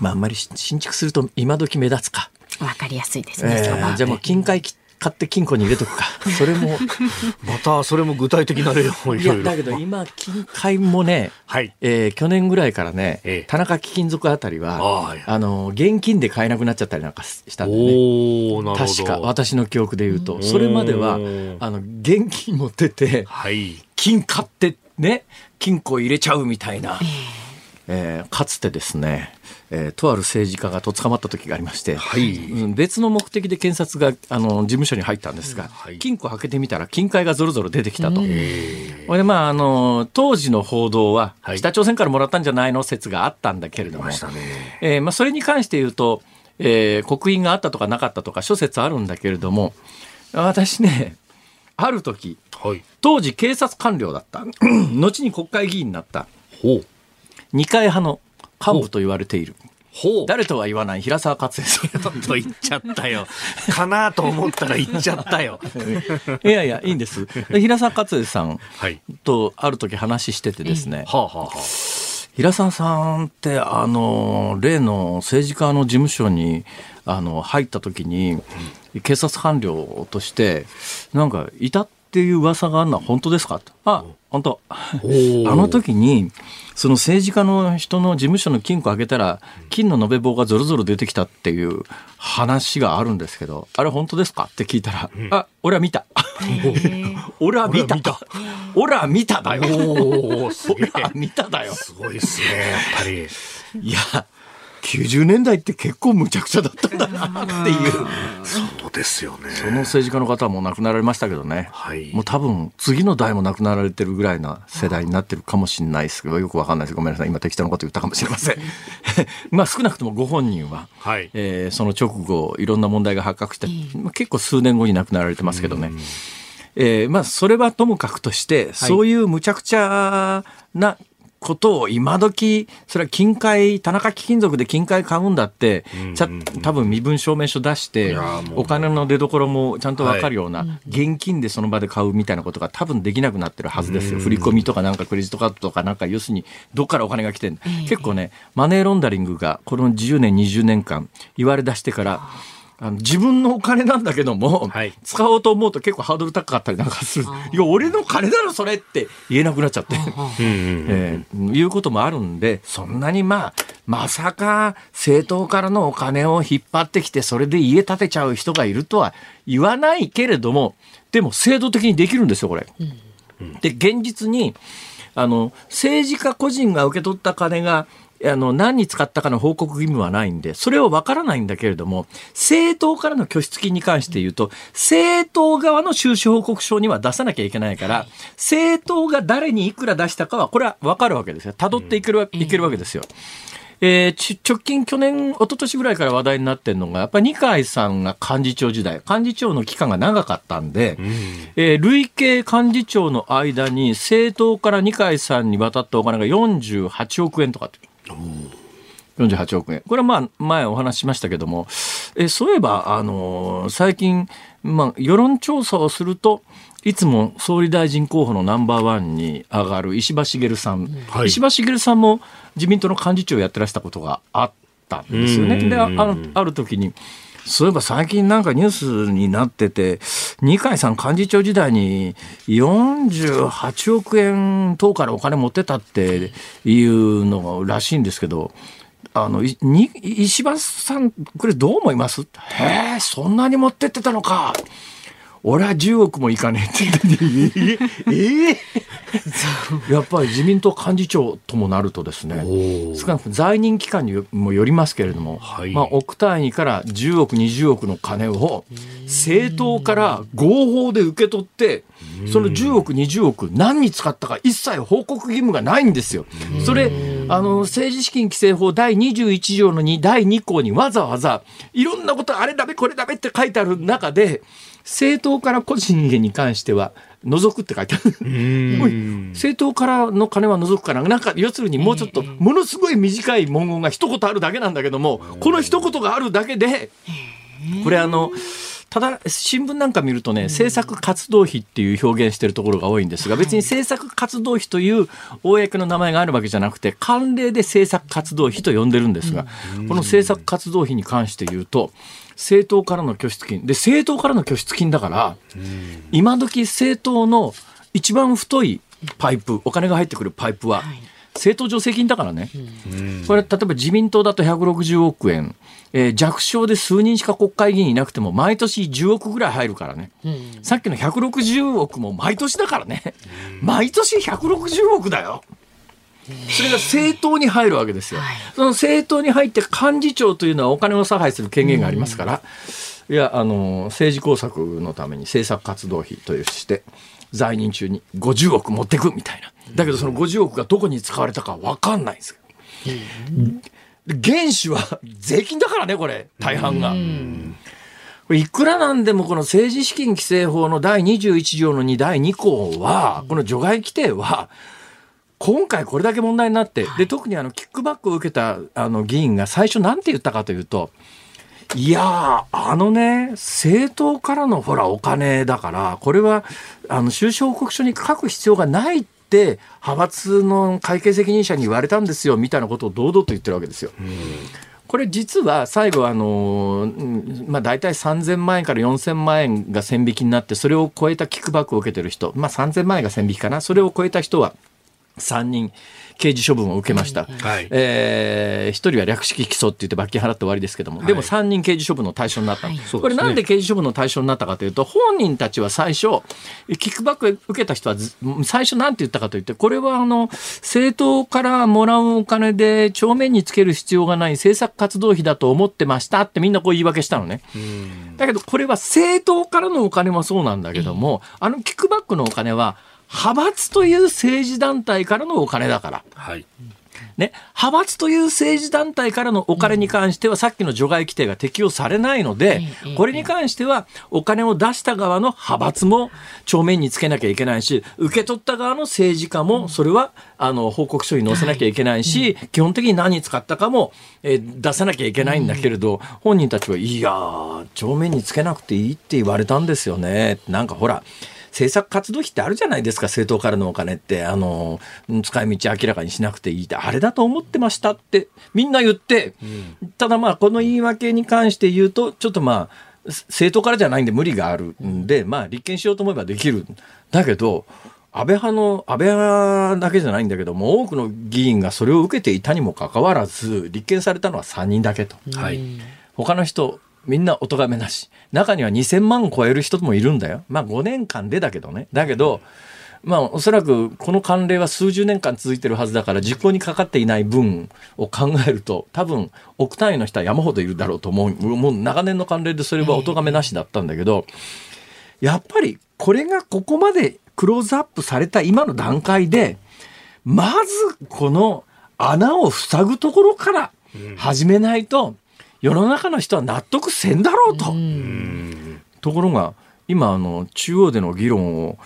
まあ、あんまり新築すると今時目立つか、わかりやすいですね。えーじゃあもう金塊買って金庫に入れとくか。それも またそれも具体的な例をいろいろいやだけど今金塊もね、はい。えー去年ぐらいからね、ええ。田中貴金属あたりはああはいあの現金で買えなくなっちゃったりなんかしたんでね。確か私の記憶で言うと。それまではうんあの現金持っててはい。金買ってね金庫入れちゃうみたいな、えーかつてですね、えーとある政治家がと捕まった時がありまして、はい。うん別の目的で検察があの事務所に入ったんですが、はい。金庫開けてみたら金塊がぞろぞろ出てきたと。これでまああの当時の報道ははい。北朝鮮からもらったんじゃないの？説があったんだけれども、ましたね。えーまあ、それに関して言うと、えー刻印があったとかなかったとか諸説あるんだけれども私ねある時はい。当時警察官僚だった。後に国会議員になった。ほう。二階派の幹部と言われている。ほう。誰とは言わない。平沢勝恵さんと言っちゃったよ。かなと思ったら言っちゃったよ。いやいやいいんです。で平沢勝恵さんはい。とある時話しててですね、はあはあはあ。平沢さんってあの例の政治家の事務所にあの入った時に警察官僚としてなんかいたっていう噂があるのは本当ですか？とあ本当。あー。の時にその政治家の人の事務所の金庫開けたら金の延べ棒がゾロゾロ出てきたっていう話があるんですけどあれ本当ですか？って聞いたら、あ俺は見た。俺は見た。俺は見ただよ。俺は見ただよ。すごいですねやっぱり。いや、90年代って結構むちゃくちゃだったんだなっていう。そうですよねその政治家の方はもう亡くなられましたけどね。はいもう多分次の代も亡くなられてるぐらいな世代になってるかもしれないですけど、よくわかんないです。ごめんなさい。今適当なこと言ったかもしれません。まあ少なくともご本人は、はいえーその直後いろんな問題が発覚して、まあ結構数年後に亡くなられてますけどね。えーまあそれはともかくとして、そういうむちゃくちゃなことを今時それは金塊田中貴金属で金塊買うんだって、ちゃ多分身分証明書出してお金の出所もちゃんと分かるような、現金でその場で買うみたいなことが多分できなくなってるはずですよ、振り込みとかなんかクレジットカードとかなんか要するにどっからお金が来てんの、結構ねマネーロンダリングがこの10年20年間言われ出してからあの自分のお金なんだけども、はい使おうと思うと結構ハードル高かったりなんかする。いや、俺の金だろ、それって言えなくなっちゃって。えーいうこともあるんで、そんなにまあ、まさか政党からのお金を引っ張ってきて、それで家建てちゃう人がいるとは言わないけれども、でも制度的にできるんですよ、これ。で、現実に、あの、政治家個人が受け取った金が、あの、何に使ったかの報告義務はないんで、それをわからないんだけれども、政党からの拠出金に関して言うと、政党側の収支報告書には出さなきゃいけないから、政党が誰にいくら出したかは、これはわかるわけですよ。辿っていけるわいけるわけですよ。えーち直近去年、一昨年ぐらいから話題になってるのが、やっぱり二階さんが幹事長時代、幹事長の期間が長かったんで、えー累計幹事長の間に政党から二階さんに渡ったお金が48億円とかって。48億円。これはまあ前お話ししましたけども、えそういえば、あのー最近、まあ世論調査をすると、いつも総理大臣候補のナンバーワンに上がる石破茂さん、はい石破茂さんも自民党の幹事長をやってらしたことがあっったんですよね。で、あのある時に、そういえば最近なんかニュースになってて、二階さん幹事長時代に48億円等からお金持ってたっていうのらしいんですけど、あの、に石破さん、これどう思いますへえ、そんなに持ってってたのか。俺は10億もいかねえってえー、えー、やっぱり自民党幹事長ともなるとですね少なくとも在任期間にもよりますけれども、はい、まあ、億単位から10億20億の金を政党から合法で受け取ってその10億20億何に使ったか一切報告義務がないんですよ。それあの政治資金規正法第21条の2第2項にわざわざいろんなことあれダメこれダメって書いてある中で政党から個人に関しては除くって書いてある。政党からの金は除くから、なんか要するにもうちょっと、ものすごい短い文言が一言あるだけなんだけども、この一言があるだけで、これあの、ただ新聞なんか見るとね政策活動費っていう表現してるところが多いんですが別に政策活動費という公の名前があるわけじゃなくて慣例で政策活動費と呼んでるんですがこの政策活動費に関して言うと政党からの拠出金。で政党からの拠出金だから今時政党の一番太いパイプお金が入ってくるパイプは、政党助成金だからね、これ例えば自民党だと160億円、えー、弱小で数人しか国会議員いなくても毎年10億ぐらい入るからね、さっきの160億も毎年だからね、毎年160億だよ。それが政党に入るわけですよ。その政党に入って幹事長というのはお金を差配する権限がありますから、いや、あの、政治工作のために政策活動費として、在任中に50億持ってくみたいな。だけどその50億がどこに使われたか分かんないんですよ。原資は税金だからね、これ、大半が。いくらなんでもこの政治資金規正法の第21条の2第2項は、この除外規定は、今回これだけ問題になって、で、特にあの、キックバックを受けたあの議員が最初なんて言ったかというと、いやあのね、政党からのほら、お金だから、これは、あの、収支報告書に書く必要がないって、派閥の会計責任者に言われたんですよ、みたいなことを堂々と言ってるわけですよ。これ実は最後あの、まあ、大体3000万円から4000万円が線引きになってそれを超えたキックバックを受けてる人、まあ、3000万円が線引きかなそれを超えた人は3人刑事処分を受けました。はい、えー、1人は略式起訴って言って罰金払って終わりですけども、でも3人刑事処分の対象になった、はい、これなんで刑事処分の対象になったかというと、本人たちは最初、キックバック受けた人は最初なんて言ったかといって、これはあの、政党からもらうお金で帳面につける必要がない政策活動費だと思ってましたってみんなこう言い訳したのね。だけどこれは政党からのお金もそうなんだけども、あのキックバックのお金は、派閥という政治団体からのお金だから。はいね、派閥という政治団体からのお金に関しては、さっきの除外規定が適用されないので、これに関しては、お金を出した側の派閥も帳面につけなきゃいけないし、受け取った側の政治家も、それは、あの、報告書に載せなきゃいけないし、基本的に何に使ったかも、え出さなきゃいけないんだけれど、本人たちは、いやー、帳面につけなくていいって言われたんですよね。なんかほら、政策活動費ってあるじゃないですか、政党からのお金って、あの、使い道明らかにしなくていいって、あれだと思ってましたって、みんな言って、うん、ただまあ、この言い訳に関して言うと、ちょっとまあ、政党からじゃないんで無理があるんで、まあ、立憲しようと思えばできる。だけど、安倍派の、安倍派だけじゃないんだけども、多くの議員がそれを受けていたにもかかわらず、立憲されたのは3人だけと。はい。他の人、みんなお咎めなし。中には2000万超える人もいるんだよ。まあ5年間でだけどね。だけど、まあおそらくこの慣例は数十年間続いてるはずだから実行にかかっていない分を考えると多分億単位の人は山ほどいるだろうと思う。もう長年の慣例でそれはお咎めなしだったんだけど、やっぱりこれがここまでクローズアップされた今の段階で、まずこの穴を塞ぐところから始めないと、世の中の人は納得せんだろうと。ところが今あの中央での議論を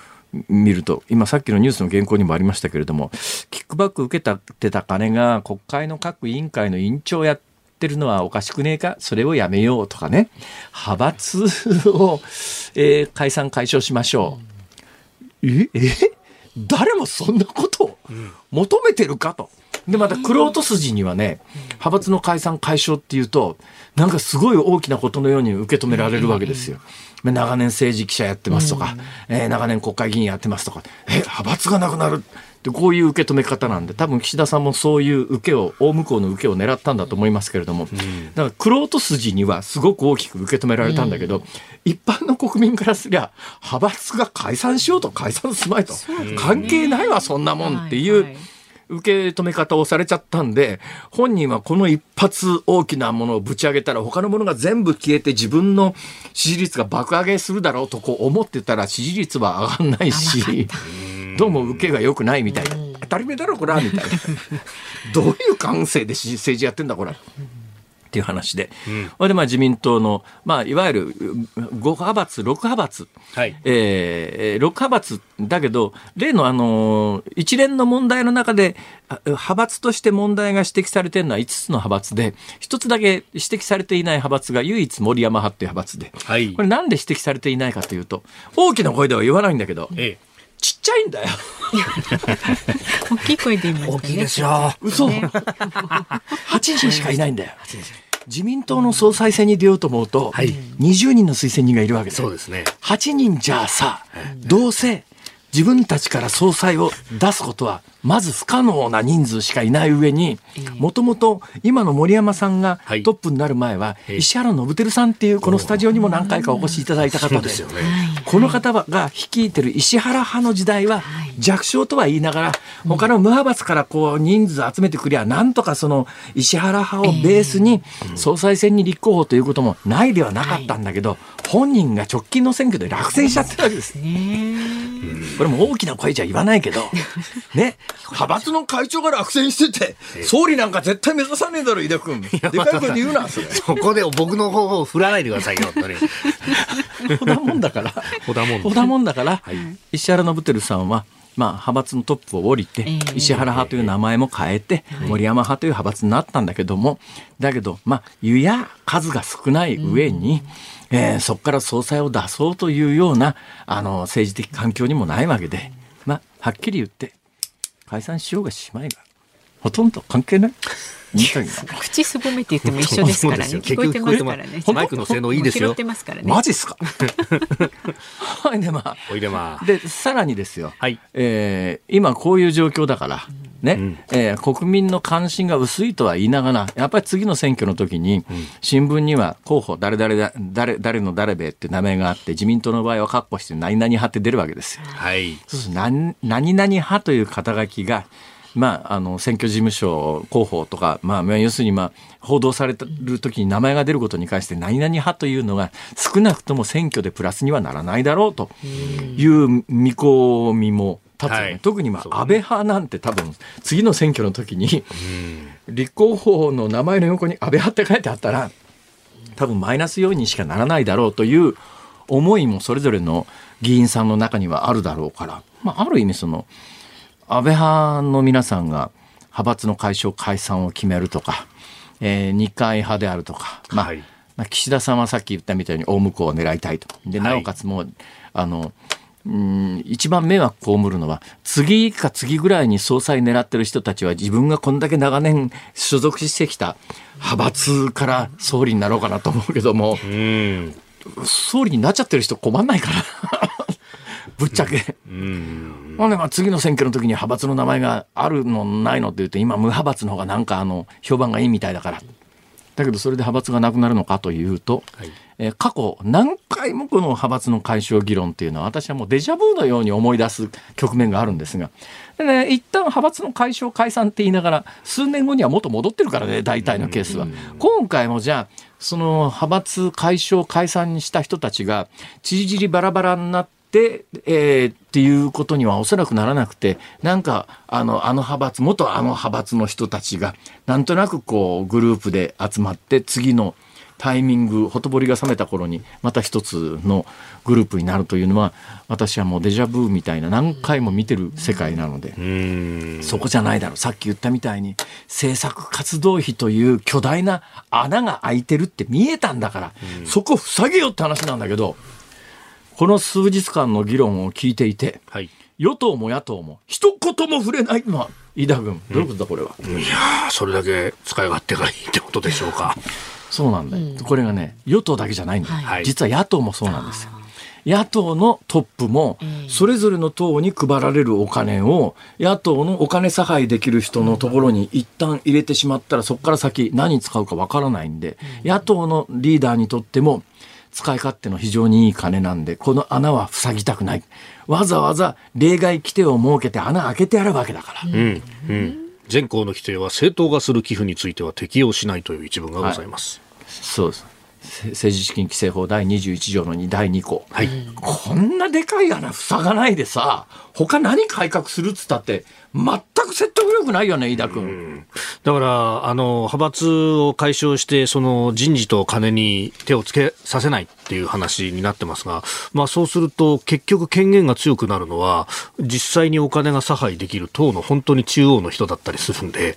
見ると今さっきのニュースの原稿にもありましたけれどもキックバック受けたてた金が国会の各委員会の委員長やってるのはおかしくねえか？それをやめようとかね。派閥を、えー、解散解消しましょう。え？え？誰もそんなことを求めてるかと。で、また、クロート筋にはね、派閥の解散解消っていうと、なんかすごい大きなことのように受け止められるわけですよ。長年政治記者やってますとか、えー長年国会議員やってますとか、え、派閥がなくなるってこういう受け止め方なんで、多分岸田さんもそういう受けを、大向こうの受けを狙ったんだと思いますけれども、だから、クロート筋にはすごく大きく受け止められたんだけど、一般の国民からすりゃ、派閥が解散しようと解散すまいと、関係ないわ、そんなもんっていう、はいはい受け止め方をされちゃったんで、本人はこの一発大きなものをぶち上げたら他のものが全部消えて自分の支持率が爆上げするだろうとこう思ってたら支持率は上がんないし、どうも受けが良くないみたいな。当たり前だろ、これは、みたいな。どういう感性で政治やってんだ、これ。っていう話で。これでまあ自民党の、まあいわゆる5派閥、6派閥。はいえー、6派閥だけど、例のあの、一連の問題の中で、あ派閥として問題が指摘されてるのは5つの派閥で、1つだけ指摘されていない派閥が唯一森山派っていう派閥で、はいこれなんで指摘されていないかというと、大きな声では言わないんだけど、ええ。ちっちゃいんだよ。大きい声で言いましたね。大きいですよ。嘘 ?8 人しかいないんだよ。自民党の総裁選に出ようと思うと、はい。20人の推薦人がいるわけで。そうですね。8人じゃあさ、どうせ自分たちから総裁を出すことは、まず不可能な人数しかいない上に、もともと今の森山さんがはい。トップになる前は、ええ。石原伸晃さんっていうこのスタジオにも何回かお越しいただいた方で、ですよね。この方が率いてる石原派の時代は弱小とは言いながら、他の無派閥からこう人数集めてくりゃ、なんとかその石原派をベースに総裁選に立候補ということもないではなかったんだけど、本人が直近の選挙で落選しちゃってるわけです。これも大きな声じゃ言わないけど、ね、派閥の会長が落選してて、総理なんか絶対目指さねえだろ、井田君。でかい声で言うな、それ。そこで僕の方を振らないでくださいよ、本当に。ほだもんだから。ほだもんほだもんだから、石原伸晃さんは、まあ、派閥のトップを降りて、ええ石原派という名前も変えて、森山派という派閥になったんだけども、だけど、まあ、湯や数が少ない上に、えーそこから総裁を出そうというような、あの、政治的環境にもないわけで、まあ、はっきり言って、解散しようがしまいが、ほとんど関係ない。口すぼめって言っても一緒ですからね。聞こえてますからね。マイクの性能いいですよ。拾っすからね。マジっすか？はい、で、まあ、おいでまあ。で、さらにですよ、はい。えー今こういう状況だから、ね、えー国民の関心が薄いとは言いながら、やっぱり次の選挙の時に、新聞には候補、誰々だ、誰、誰の誰べって名前があって、自民党の場合は括弧して何々派って出るわけですよ。はい。そうすると何何々派という肩書きが、まあ、あの選挙事務所広報とか、まあ、まあ要するに、まあ、報道されてる時に名前が出ることに関して何々派というのが少なくとも選挙でプラスにはならないだろうという見込みも立つよね、はい。特にまあ安倍派なんて多分次の選挙の時に立候補の名前の横に安倍派って書いてあったら多分マイナス要因にしかならないだろうという思いもそれぞれの議員さんの中にはあるだろうから、まあ、ある意味その安倍派の皆さんが派閥の解消解散を決めるとか、えー二階派であるとか、まあはい。まあ、岸田さんはさっき言ったみたいに大向こうを狙いたいと。ではい。なおかつもうあのうん一番迷惑被るのは次か次ぐらいに総裁狙ってる人たちは自分がこんだけ長年所属してきた派閥から総理になろうかなと思うけども、うん。総理になっちゃってる人困んないから ぶっちゃけ。うん。ほんでまあ次の選挙の時に派閥の名前があるのないのって言うと今無派閥の方がなんかあの評判がいいみたいだからだけどそれで派閥がなくなるのかというと、はい。えー過去何回もこの派閥の解消議論っていうのは私はもうデジャブのように思い出す局面があるんですが。で、ね、一旦派閥の解消解散って言いながら数年後には元戻ってるからね大体のケースは。今回もじゃあその派閥解消解散にした人たちがちりぢりバラバラになってえーっていうことにはおそらくならなくてなんかあのあの派閥元あの派閥の人たちがなんとなくこうグループで集まって次のタイミングほとぼりが冷めた頃にまた一つのグループになるというのは私はもうデジャブみたいな何回も見てる世界なので。うん。そこじゃないだろう。さっき言ったみたいに、政策活動費という巨大な穴が開いてるって見えたんだから、そこ塞げよって話なんだけど、この数日間の議論を聞いていて、はい。与党も野党も一言も触れないのは、飯田君どういうことだこれは、いやーそれだけ使い勝手がいいってことでしょうか。そうなんだよ、これがね与党だけじゃないんだよ、はい。実は野党もそうなんですよ。野党のトップもそれぞれの党に配られるお金を野党のお金差配できる人のところに一旦入れてしまったらそこから先何に使うかわからないんで野党のリーダーにとっても使い勝手の非常にいい金なんでこの穴は塞ぎたくない。わざわざ例外規定を設けて穴開けてやるわけだから、うんうん。全項の規定は正当化する寄付については適用しないという一文がございます。そうです。せ政治資金規正法第21条の2第2項、はい。こんなでかい穴塞がないでさ、他何改革するっつったって、全く説得力ないよね、飯田君。だから、あの、派閥を解消して、その人事と金に手をつけさせないっていう話になってますが、まあそうすると結局権限が強くなるのは、実際にお金が差配できる党の本当に中央の人だったりするんで、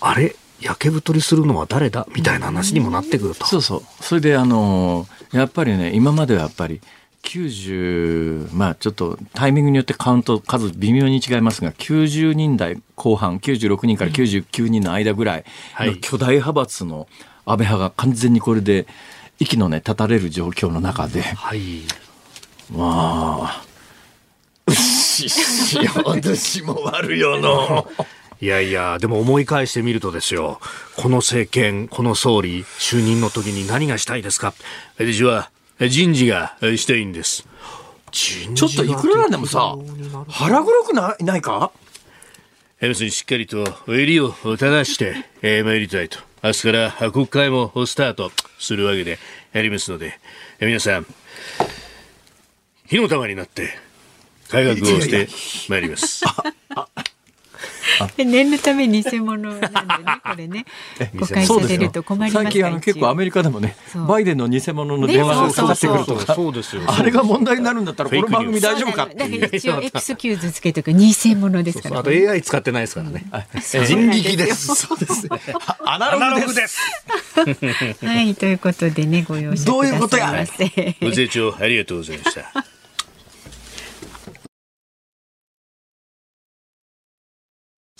あれ？焼け太りするのは誰だ？みたいな話にもなってくると。そうそう。それで、あのーやっぱりね、今まではやっぱり、90、まあちょっとタイミングによってカウント数微妙に違いますが、90人台後半、96人から99人の間ぐらいはいの巨大派閥の安倍派が完全にこれで、息のね、立たれる状況の中で、はい。まあ、うっしし、私も悪よの。いやいや、でも思い返してみるとですよ、この政権、この総理、就任の時に何がしたいですか？私は人事がしたいんです。ちちょっといくらなんでもさ、腹黒くないないか？要するにしっかりと襟を正して、えー参りたいと。明日から国会もスタートするわけでありますので、えー皆さん、火の玉になって改革をしてまいります。念のため偽物なんでね、これね。誤解されると困ります最近あの結構アメリカでもねバイデンの偽物の電話がかかってくるとかそうですよ。あれが問題になるんだったらこの番組大丈夫かっだ。からていう一応エクスキューズつけとく。偽物ですから。あと AI 使ってないですからね。人力です。そうですアナアナログでログです。す。はい、ということでね、ご容赦どういうことや。ご清聴ありがとうございました。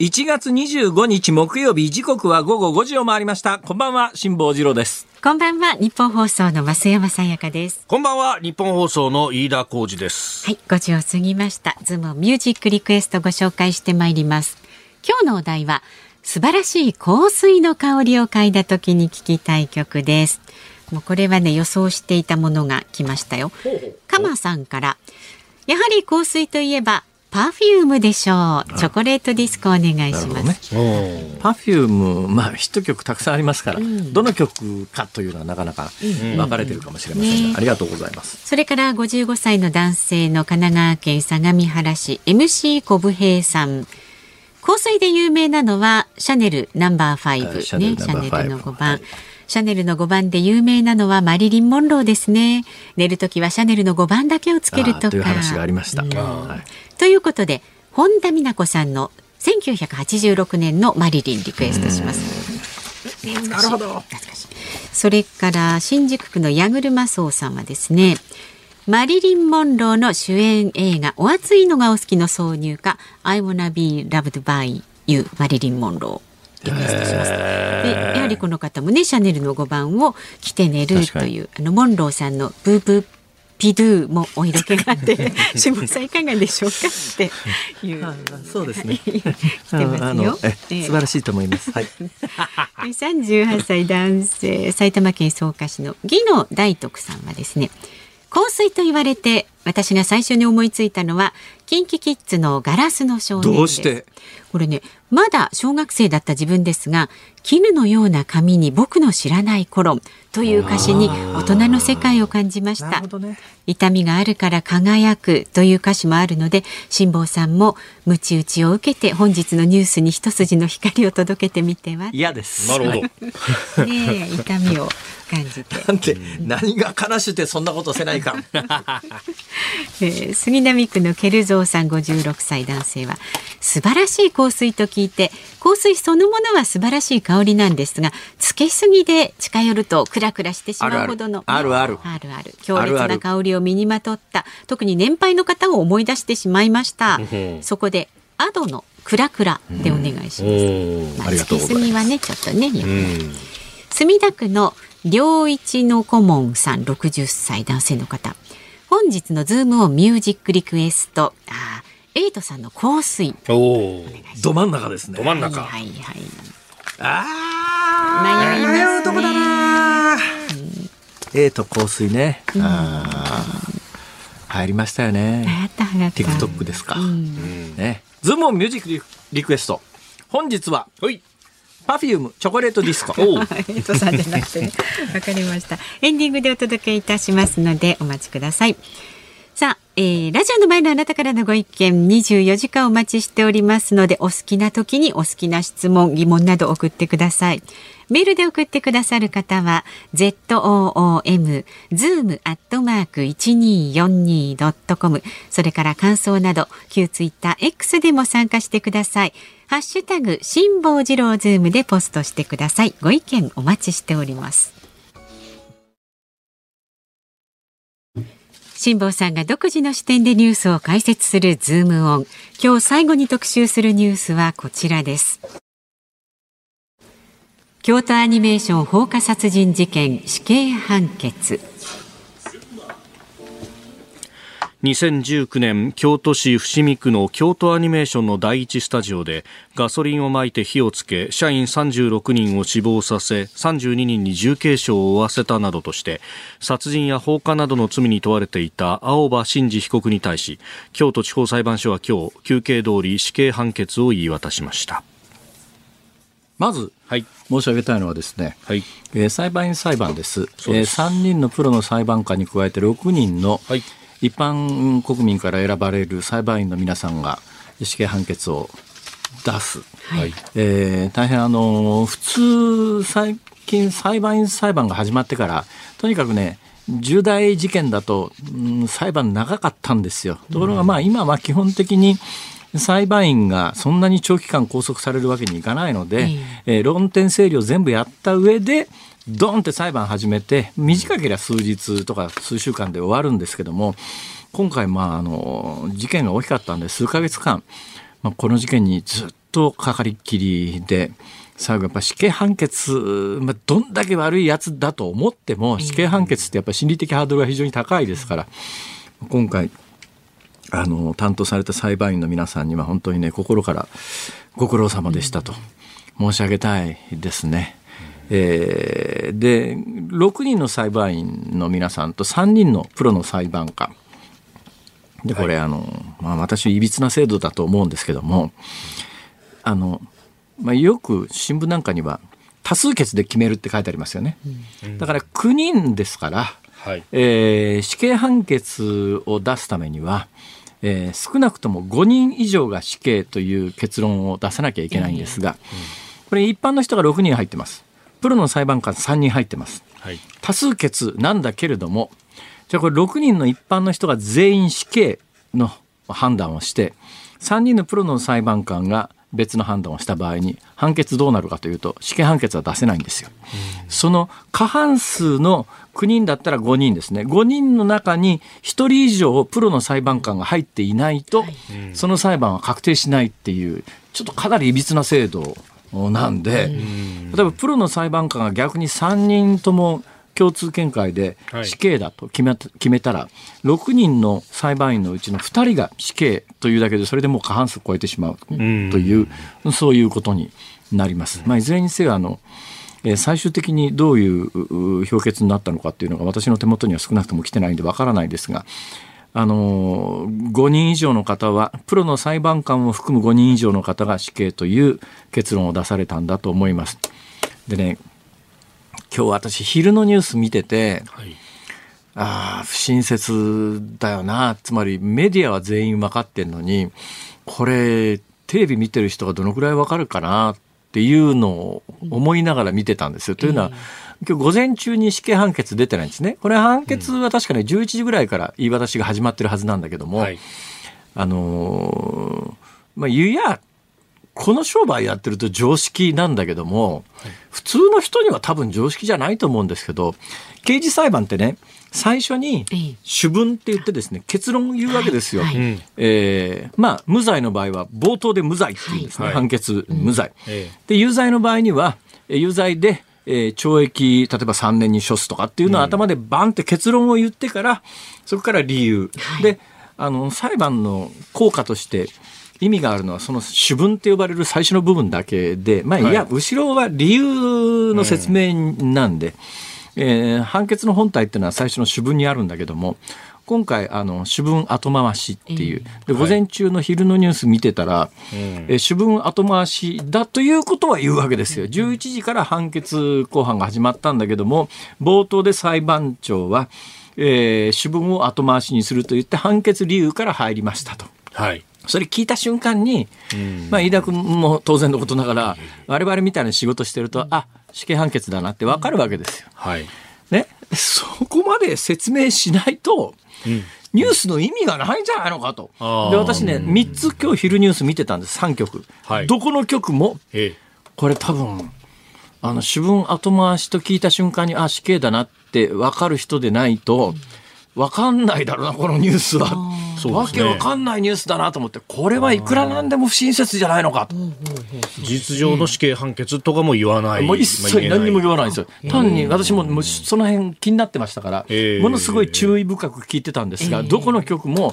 1月25日木曜日時刻は午後5時を回りました。こんばんは辛坊治郎です。こんばんは日本放送の増山さやかです。こんばんは日本放送の飯田浩二です。はい5時を過ぎました。ズームミュージックリクエストご紹介してまいります。今日のお題は素晴らしい香水の香りを嗅いだ時に聞きたい曲です。もうこれはね予想していたものが来ましたよ。カマさんからやはり香水といえば Perfume でしょう。チョコレートディスコお願いします、 Perfume まあヒット曲たくさんありますから、どの曲かというのはなかなか分かれてるかもしれませんが、ねありがとうございます。それから55歳の男性の神奈川県相模原市 MC 小武平さん。香水で有名なのはシャネルナンバー5はいシャネルね、シャネルの5番。はいシャネルの5番で有名なのはマリリン・モンローですね。寝るときはシャネルの5番だけをつけるとか。という話がありました、うんはいということで、本田美奈子さんの1986年のマリリンリクエストします。なるほど。それから新宿区の矢車荘さんはですね。マリリン・モンローの主演映画「お熱いのがお好き」の挿入歌「I wanna be loved by you」マリリン・モンローリクエストします。でやはりこの方もねシャネルの5番を着て寝るというあのモンローさんの「ブーブーピドゥもお色気があって 下村さんいかがでしょうかっていうあそうですね。来てますよ。素晴らしいと思います。はい。38歳男性埼玉県草加市の義野大徳さんはですね香水と言われて私が最初に思いついたのはキンキキッズのガラスの少年ですどうして？これねまだ小学生だった自分ですが絹のような髪に僕の知らない頃という歌詞に大人の世界を感じましたね。痛みがあるから輝くという歌詞もあるので辛坊さんもムチ打ちを受けて本日のニュースに一筋の光を届けてみては？ね嫌です。なるほど。え痛みを感じて、なんて何が悲しくてそんなことせないか。えー杉並区のケルゾーさん56歳男性は素晴らしい香水と聞いて香水そのものは素晴らしい香りなんですがつけすぎで近寄るとクラクラしてしまうほどの。あるある。あるある。強烈な香りを身にまとった。特に年配の方を思い出してしまいました。そこでアドのクラクラでお願いします、まあつけすぎはねちょっとね、うん。墨田区の良一の顧問さん60歳男性の方。本日のズームオンミュージックリクエスト。あー瑛人さんの香水おお。ど真ん中ですね。ど真ん中。はいはいはいあ悩みますねとこだな。えーと香水ね。あー流行りましたよね。流行った流行った TikTok ですか。ね。ズームオンミュージックリリクエスト。本日ははい。 Perfume チョコレートディスコ。おお。エイトさんじゃなくてねわかりましたエンディングでお届けいたしますのでお待ちくださいえーラジオの前のあなたからのご意見24時間お待ちしておりますのでお好きな時にお好きな質問疑問など送ってください。メールで送ってくださる方は zoom zoom アットマーク 1242.com それから感想など旧ツイッター X でも参加してください。ハッシュタグ辛坊治郎ズームでポストしてください。ご意見お待ちしております。辛坊さんが独自の視点でニュースを解説するズームオン。今日最後に特集するニュースはこちらです。京都アニメーション放火殺人事件死刑判決。2019年京都市伏見区の京都アニメーションの第一スタジオでガソリンをまいて火をつけ社員36人を死亡させ32人に重軽傷を負わせたなどとして殺人や放火などの罪に問われていた青葉真司被告に対し京都地方裁判所は今日休憩通り死刑判決を言い渡しました。まずはい。申し上げたいのはですね、はい。えー裁判員裁判です。です。えー3人のプロの裁判官に加えて6人のはい一般国民から選ばれる裁判員の皆さんが死刑判決を出す、はい。えー大変あの普通最近裁判員裁判が始まってからとにかくね重大事件だと、うん裁判長かったんですよ。ところがまあ今は基本的に裁判員がそんなに長期間拘束されるわけにいかないので、えー論点整理を全部やった上でドンって裁判始めて短ければ数日とか数週間で終わるんですけども今回まああの事件が大きかったんで数ヶ月間、まあ、この事件にずっとかかりっきりで最後やっぱ死刑判決、まあ、どんだけ悪いやつだと思っても死刑判決ってやっぱ心理的ハードルが非常に高いですから今回あの担当された裁判員の皆さんには本当にね心からご苦労様でしたと。申し上げたいですね。えーで6人の裁判員の皆さんと3人のプロの裁判官。でこれ、あのまあ、私いびつな制度だと思うんですけどもあの、まあ、よく新聞なんかには多数決で決めるって書いてありますよね。だから9人ですから、はい。えー死刑判決を出すためには、えー少なくとも5人以上が死刑という結論を出さなきゃいけないんですが、これ一般の人が6人入ってます。プロの裁判官3人入ってます。はい多数決なんだけれども、じゃあこれ6人の一般の人が全員死刑の判断をして、3人のプロの裁判官が別の判断をした場合に判決どうなるかというと死刑判決は出せないんですよ。その過半数の9人だったら5人ですね。5人の中に1人以上プロの裁判官が入っていないと、その裁判は確定しないっていう、ちょっとかなりいびつな制度なんで、例えばプロの裁判官が逆に3人とも共通見解ではい。死刑だと決めた決めたら、6人の裁判員のうちの2人が死刑というだけで、それでもう過半数を超えてしまうという、そういうことになります。まあ、いずれにせよあのえー最終的にどういうう評決になったのかっていうのが私の手元には少なくとも来てないんでわからないですが、あのー5人以上の方はプロの裁判官を含む5人以上の方が死刑という結論を出されたんだと思います。でね今日私昼のニュース見てて、はいああ不親切だよなつまりメディアは全員分かってんのにこれテレビ見てる人がどのくらい分かるかなっていうのを思いながら見てたんですよ。というのは今日午前中に死刑判決出てないんですね。これ判決は確かね11時ぐらいから言い渡しが始まってるはずなんだけども、はい。あのーまあ言うやこの商売やってると常識なんだけども、普通の人には多分常識じゃないと思うんですけど刑事裁判ってね最初にええ。主文って言ってですね結論を言うわけですよ。はい。うんえーまあ無罪の場合は冒頭で無罪っていうんですね、はい。判決無罪。え。で有罪の場合にはえー有罪で、えー懲役例えば3年に処すとかっていうのを頭でバンって結論を言ってからそこから理由、であの裁判の効果として意味があるのはその主文って呼ばれる最初の部分だけで、まあ、い。や、はい後ろは理由の説明なんで、えー判決の本体っていうのは最初の主文にあるんだけども今回あの主文後回しっていう、で午前中の昼のニュース見てたら、えー主文後回しだということは言うわけですよ。11時から判決公判が始まったんだけども冒頭で裁判長は、えー主文を後回しにすると言って判決理由から入りましたと。はいそれ聞いた瞬間に、まあ、飯田君も当然のことながら、我々みたいな仕事してると、あ、死刑判決だなってわかるわけですよ。はいね。そこまで説明しないと、ニュースの意味がないんじゃないのかと。で、私ね、3つ今日昼ニュース見てたんです、3局。はい。どこの局も、えこれ多分、あの、主文後回しと聞いた瞬間に、あ、死刑だなって分かる人でないと、分かんないだろうな、このニュースは。ね。けわかんないニュースだなと思って、これはいくらなんでも不親切じゃないのかと。え事実上の死刑判決とかも言わない、もう一切何にも言わないんですよ。単に私もその辺気になってましたから、ええものすごい注意深く聞いてたんですが、どこの局も、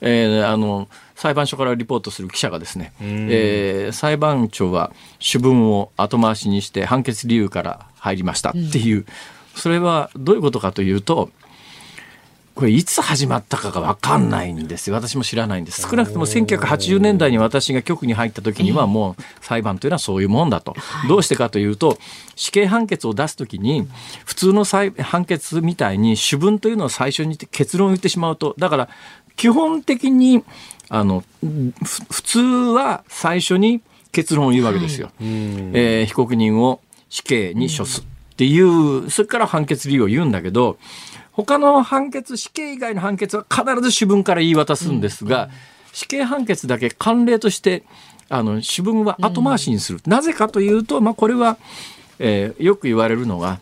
えーあの、裁判所からリポートする記者がですね、えー裁判長は主文を後回しにして判決理由から入りましたっていう、それはどういうことかというと、これいつ始まったかが分かんないんですよ。私も知らないんです。少なくとも1980年代に私が局に入った時にはもう裁判というのはそういうもんだと。どうしてかというと、死刑判決を出す時に普通の裁判決みたいに主文というのを最初に結論を言ってしまうと、だから基本的にあのふ普通は最初に結論を言うわけですよ。えー被告人を死刑に処すっていう、それから判決理由を言うんだけど、他の判決、死刑以外の判決は必ず主文から言い渡すんですが、死刑判決だけ慣例として、あの、主文は後回しにする。なぜかというと、まあ、これは、えーよく言われるのが、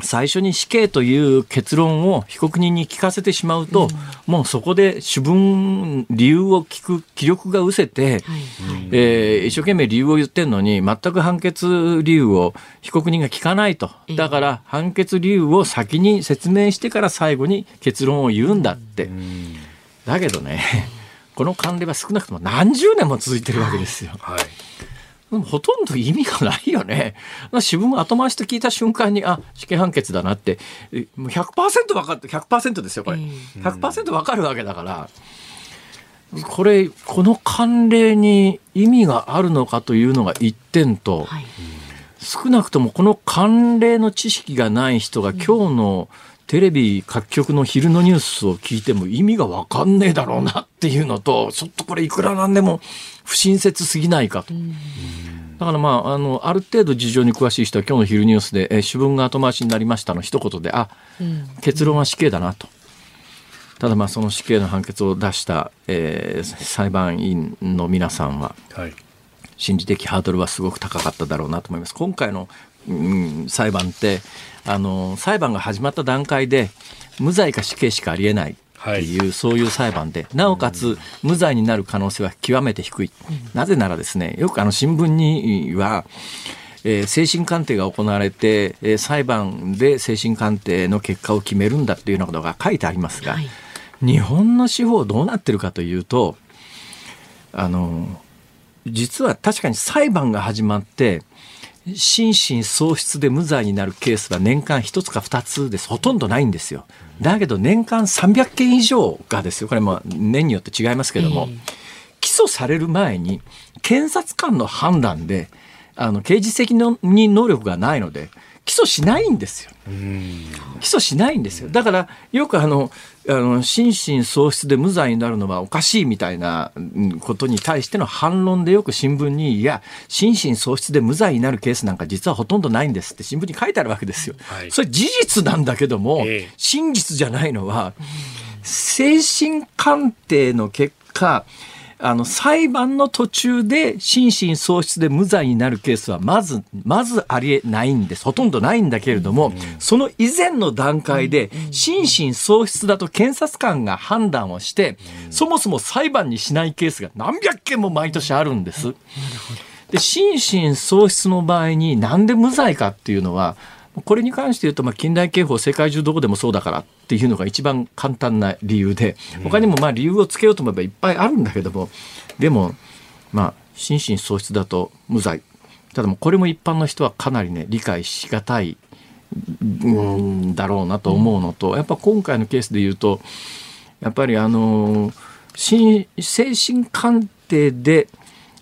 最初に死刑という結論を被告人に聞かせてしまうと、もうそこで主文、理由を聞く気力が失せて、えー一生懸命理由を言ってんのに、全く判決理由を被告人が聞かないと。だから判決理由を先に説明してから最後に結論を言うんだって。だけどね、この慣例は少なくとも何十年も続いてるわけですよ。はいほとんど意味がないよね。自分後回しと聞いた瞬間に、あ、死刑判決だなって、えもう100%分かって、100%ですよ、これ。100%分かるわけだから。これ、この慣例に意味があるのかというのが一点と、はい少なくともこの慣例の知識がない人が今日のテレビ各局の昼のニュースを聞いても意味が分かんねえだろうなっていうのと、ちょっとこれいくらなんでも不親切すぎないかと。だからまあ、あの、ある程度事情に詳しい人は今日の昼ニュースで、えー主文が後回しになりましたの一言で、あ、結論は死刑だなと。ただまあその死刑の判決を出した、えー裁判員の皆さんは、はい心理的ハードルはすごく高かっただろうなと思います。今回の、うん、裁判ってあの裁判が始まった段階で無罪か死刑しかありえないっていう、そういう裁判でなおかつ無罪になる可能性は極めて低い。なぜならですねよくあの新聞にはえー精神鑑定が行われて、えー裁判で精神鑑定の結果を決めるんだっていうようなことが書いてありますが、はい。日本の司法どうなってるかというとあの実は確かに裁判が始まって心神喪失で無罪になるケースは年間1つか2つです。ほとんどないんですよ。だけど年間300件以上がですよ。これも年によって違いますけども、起訴される前に検察官の判断であの刑事責任能力がないので起訴しないんですよ。起訴しないんですよ。だからよくあのあの心神喪失で無罪になるのはおかしいみたいなうんことに対しての反論でよく新聞にいや心神喪失で無罪になるケースなんか実はほとんどないんですって新聞に書いてあるわけですよ。はいそれ事実なんだけども、ええ真実じゃないのは精神鑑定の結果あの裁判の途中で心神喪失で無罪になるケースはまずまずありえないんです。ほとんどないんだけれども、その以前の段階で心神喪失だと検察官が判断をして、そもそも裁判にしないケースが何百件も毎年あるんです。で心神喪失の場合になんで無罪かっていうのはこれに関して言うと、まあ、近代刑法世界中どこでもそうだからっていうのが一番簡単な理由で他にもまあ理由をつけようと思えばいっぱいあるんだけどもでもまあ心神喪失だと無罪ただもうこれも一般の人はかなりね理解しがたいうんだろうなと思うのと、やっぱ今回のケースで言うとやっぱりあの心精神鑑定で、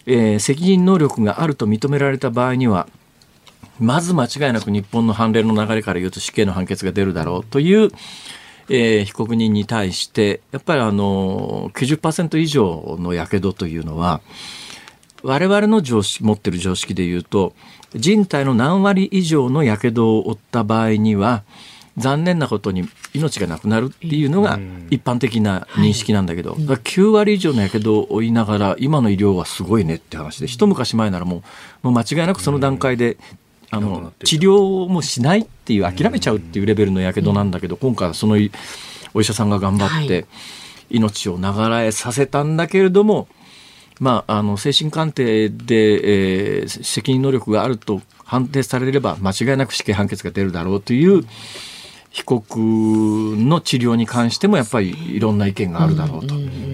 えー責任能力があると認められた場合にはまず間違いなく日本の判例の流れから言うと死刑の判決が出るだろうという、えー被告人に対してやっぱりあの90%以上のやけどというのは我々の常識持ってる常識で言うと人体の何割以上のやけどを負った場合には残念なことに命がなくなるっていうのが一般的な認識なんだけど、だから9割以上のやけどを負いながら今の医療はすごいねって話で一昔前ならもうもう間違いなくその段階で、あの治療もしないっていう諦めちゃうっていうレベルのやけどなんだけど、今回はそのいお医者さんが頑張っはて命を長らえさせたんだけれども、まあ、あの精神鑑定で、えー責任能力があると判定されれば間違いなく死刑判決が出るだろうという被告の治療に関してもやっぱりいろんな意見があるだろう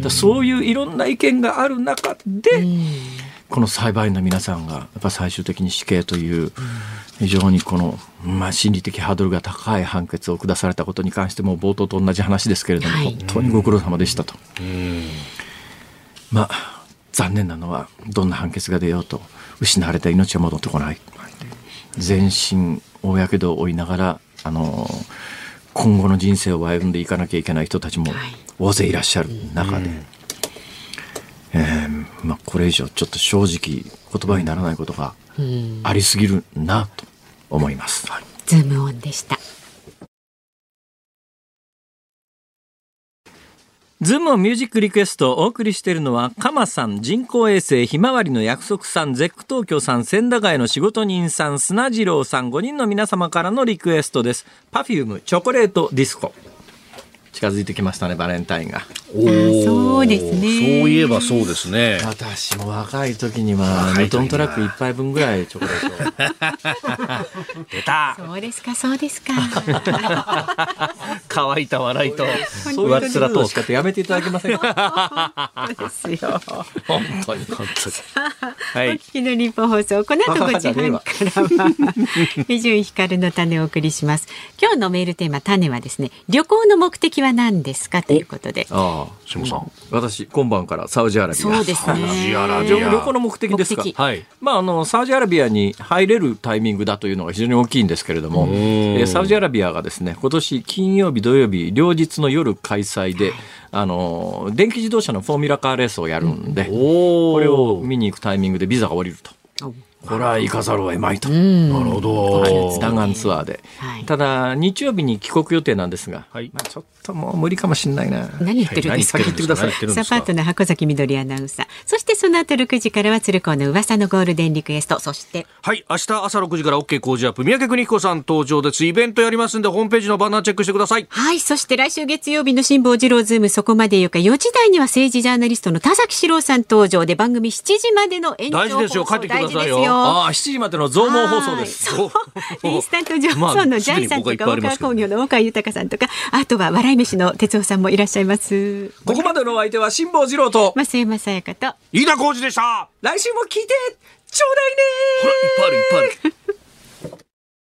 と。そういういろんな意見がある中で、この裁判員の皆さんがやっぱ最終的に死刑という非常にこの、まあ、心理的ハードルが高い判決を下されたことに関しても冒頭と同じ話ですけれども、はい。本当にご苦労様でしたと。まあ残念なのはどんな判決が出ようと失われた命は戻ってこない。全身大やけどを負いながらあの今後の人生を歩んでいかなきゃいけない人たちも大勢いらっしゃる中で、えーまあ、これ以上ちょっと正直言葉にならないことがありすぎるなと思います。はいズームオンでした。ズームをミュージックリクエストをお送りしているのは、カマさん、人工衛星、ひまわりの約束さん、ゼック東京さん、千駄ヶ谷の仕事人さん、砂次郎さん、5人の皆様からのリクエストです。 Perfume、チョコレートディスコ。近づいてきましたね、バレンタインが。おーそうですねそういえばそうですね。私も若い時には、2トントラック1杯分ぐらいチョコレートを。出たそうですか、そうですか。乾いた笑いとそういう上っ面とのしかやめていただけませんか？ですよ。本当に。はいお聞きの日本放送、この後5時半からは、伊集院光の種をお送りします。今日のメールテーマ、種はですね、旅行の目的は何ですかということで。ああ、下さん。私、今晩からサウジアラビア。そうですね。ジアラビ旅ア旅行の目的。ですかはい。まあ、あのサウジアラビアに入れるタイミングだというのが非常に大きいんですけれども、えーサウジアラビアがですね今年金曜日、土曜日両日の夜開催で、あの電気自動車のフォーミュラカーレースをやるんで、おこれを見に行くタイミングでビザが降りると。これは行かざるを得まいと。なるほど、はい。弾丸ツアーで、はい。ただ日曜日に帰国予定なんですが、はい。まあ、ちょっともう無理かもしれないな。何言ってるんですか、はい。何言ってるんですか？さあパートナー箱崎みどりアナウンサー。そしてその後6時からは鶴光の噂のゴールデンリクエスト。そして。はい。明日朝6時から OK 工事アップ三宅邦彦さん登場です。イベントやりますんでホームページのバナーチェックしてください。はい。そして来週月曜日の辛坊治郎ズームそこまで言うか4時台には政治ジャーナリストの田崎史郎さん登場で番組7時までの延長大事ですよ。放送帰ってきてくださいよよ。ああ、7時までの増毛放送です。インスタントジョンソンまあのジャイさんとか、大りま工業の大川豊さんとか、あとは笑い飯の哲夫さんもいらっしゃいます。ここまでのお相手は辛坊治郎と、増山さやかと。飯田浩二でした来週も聞いてちょうだいねほらいっぱいあるいっぱいある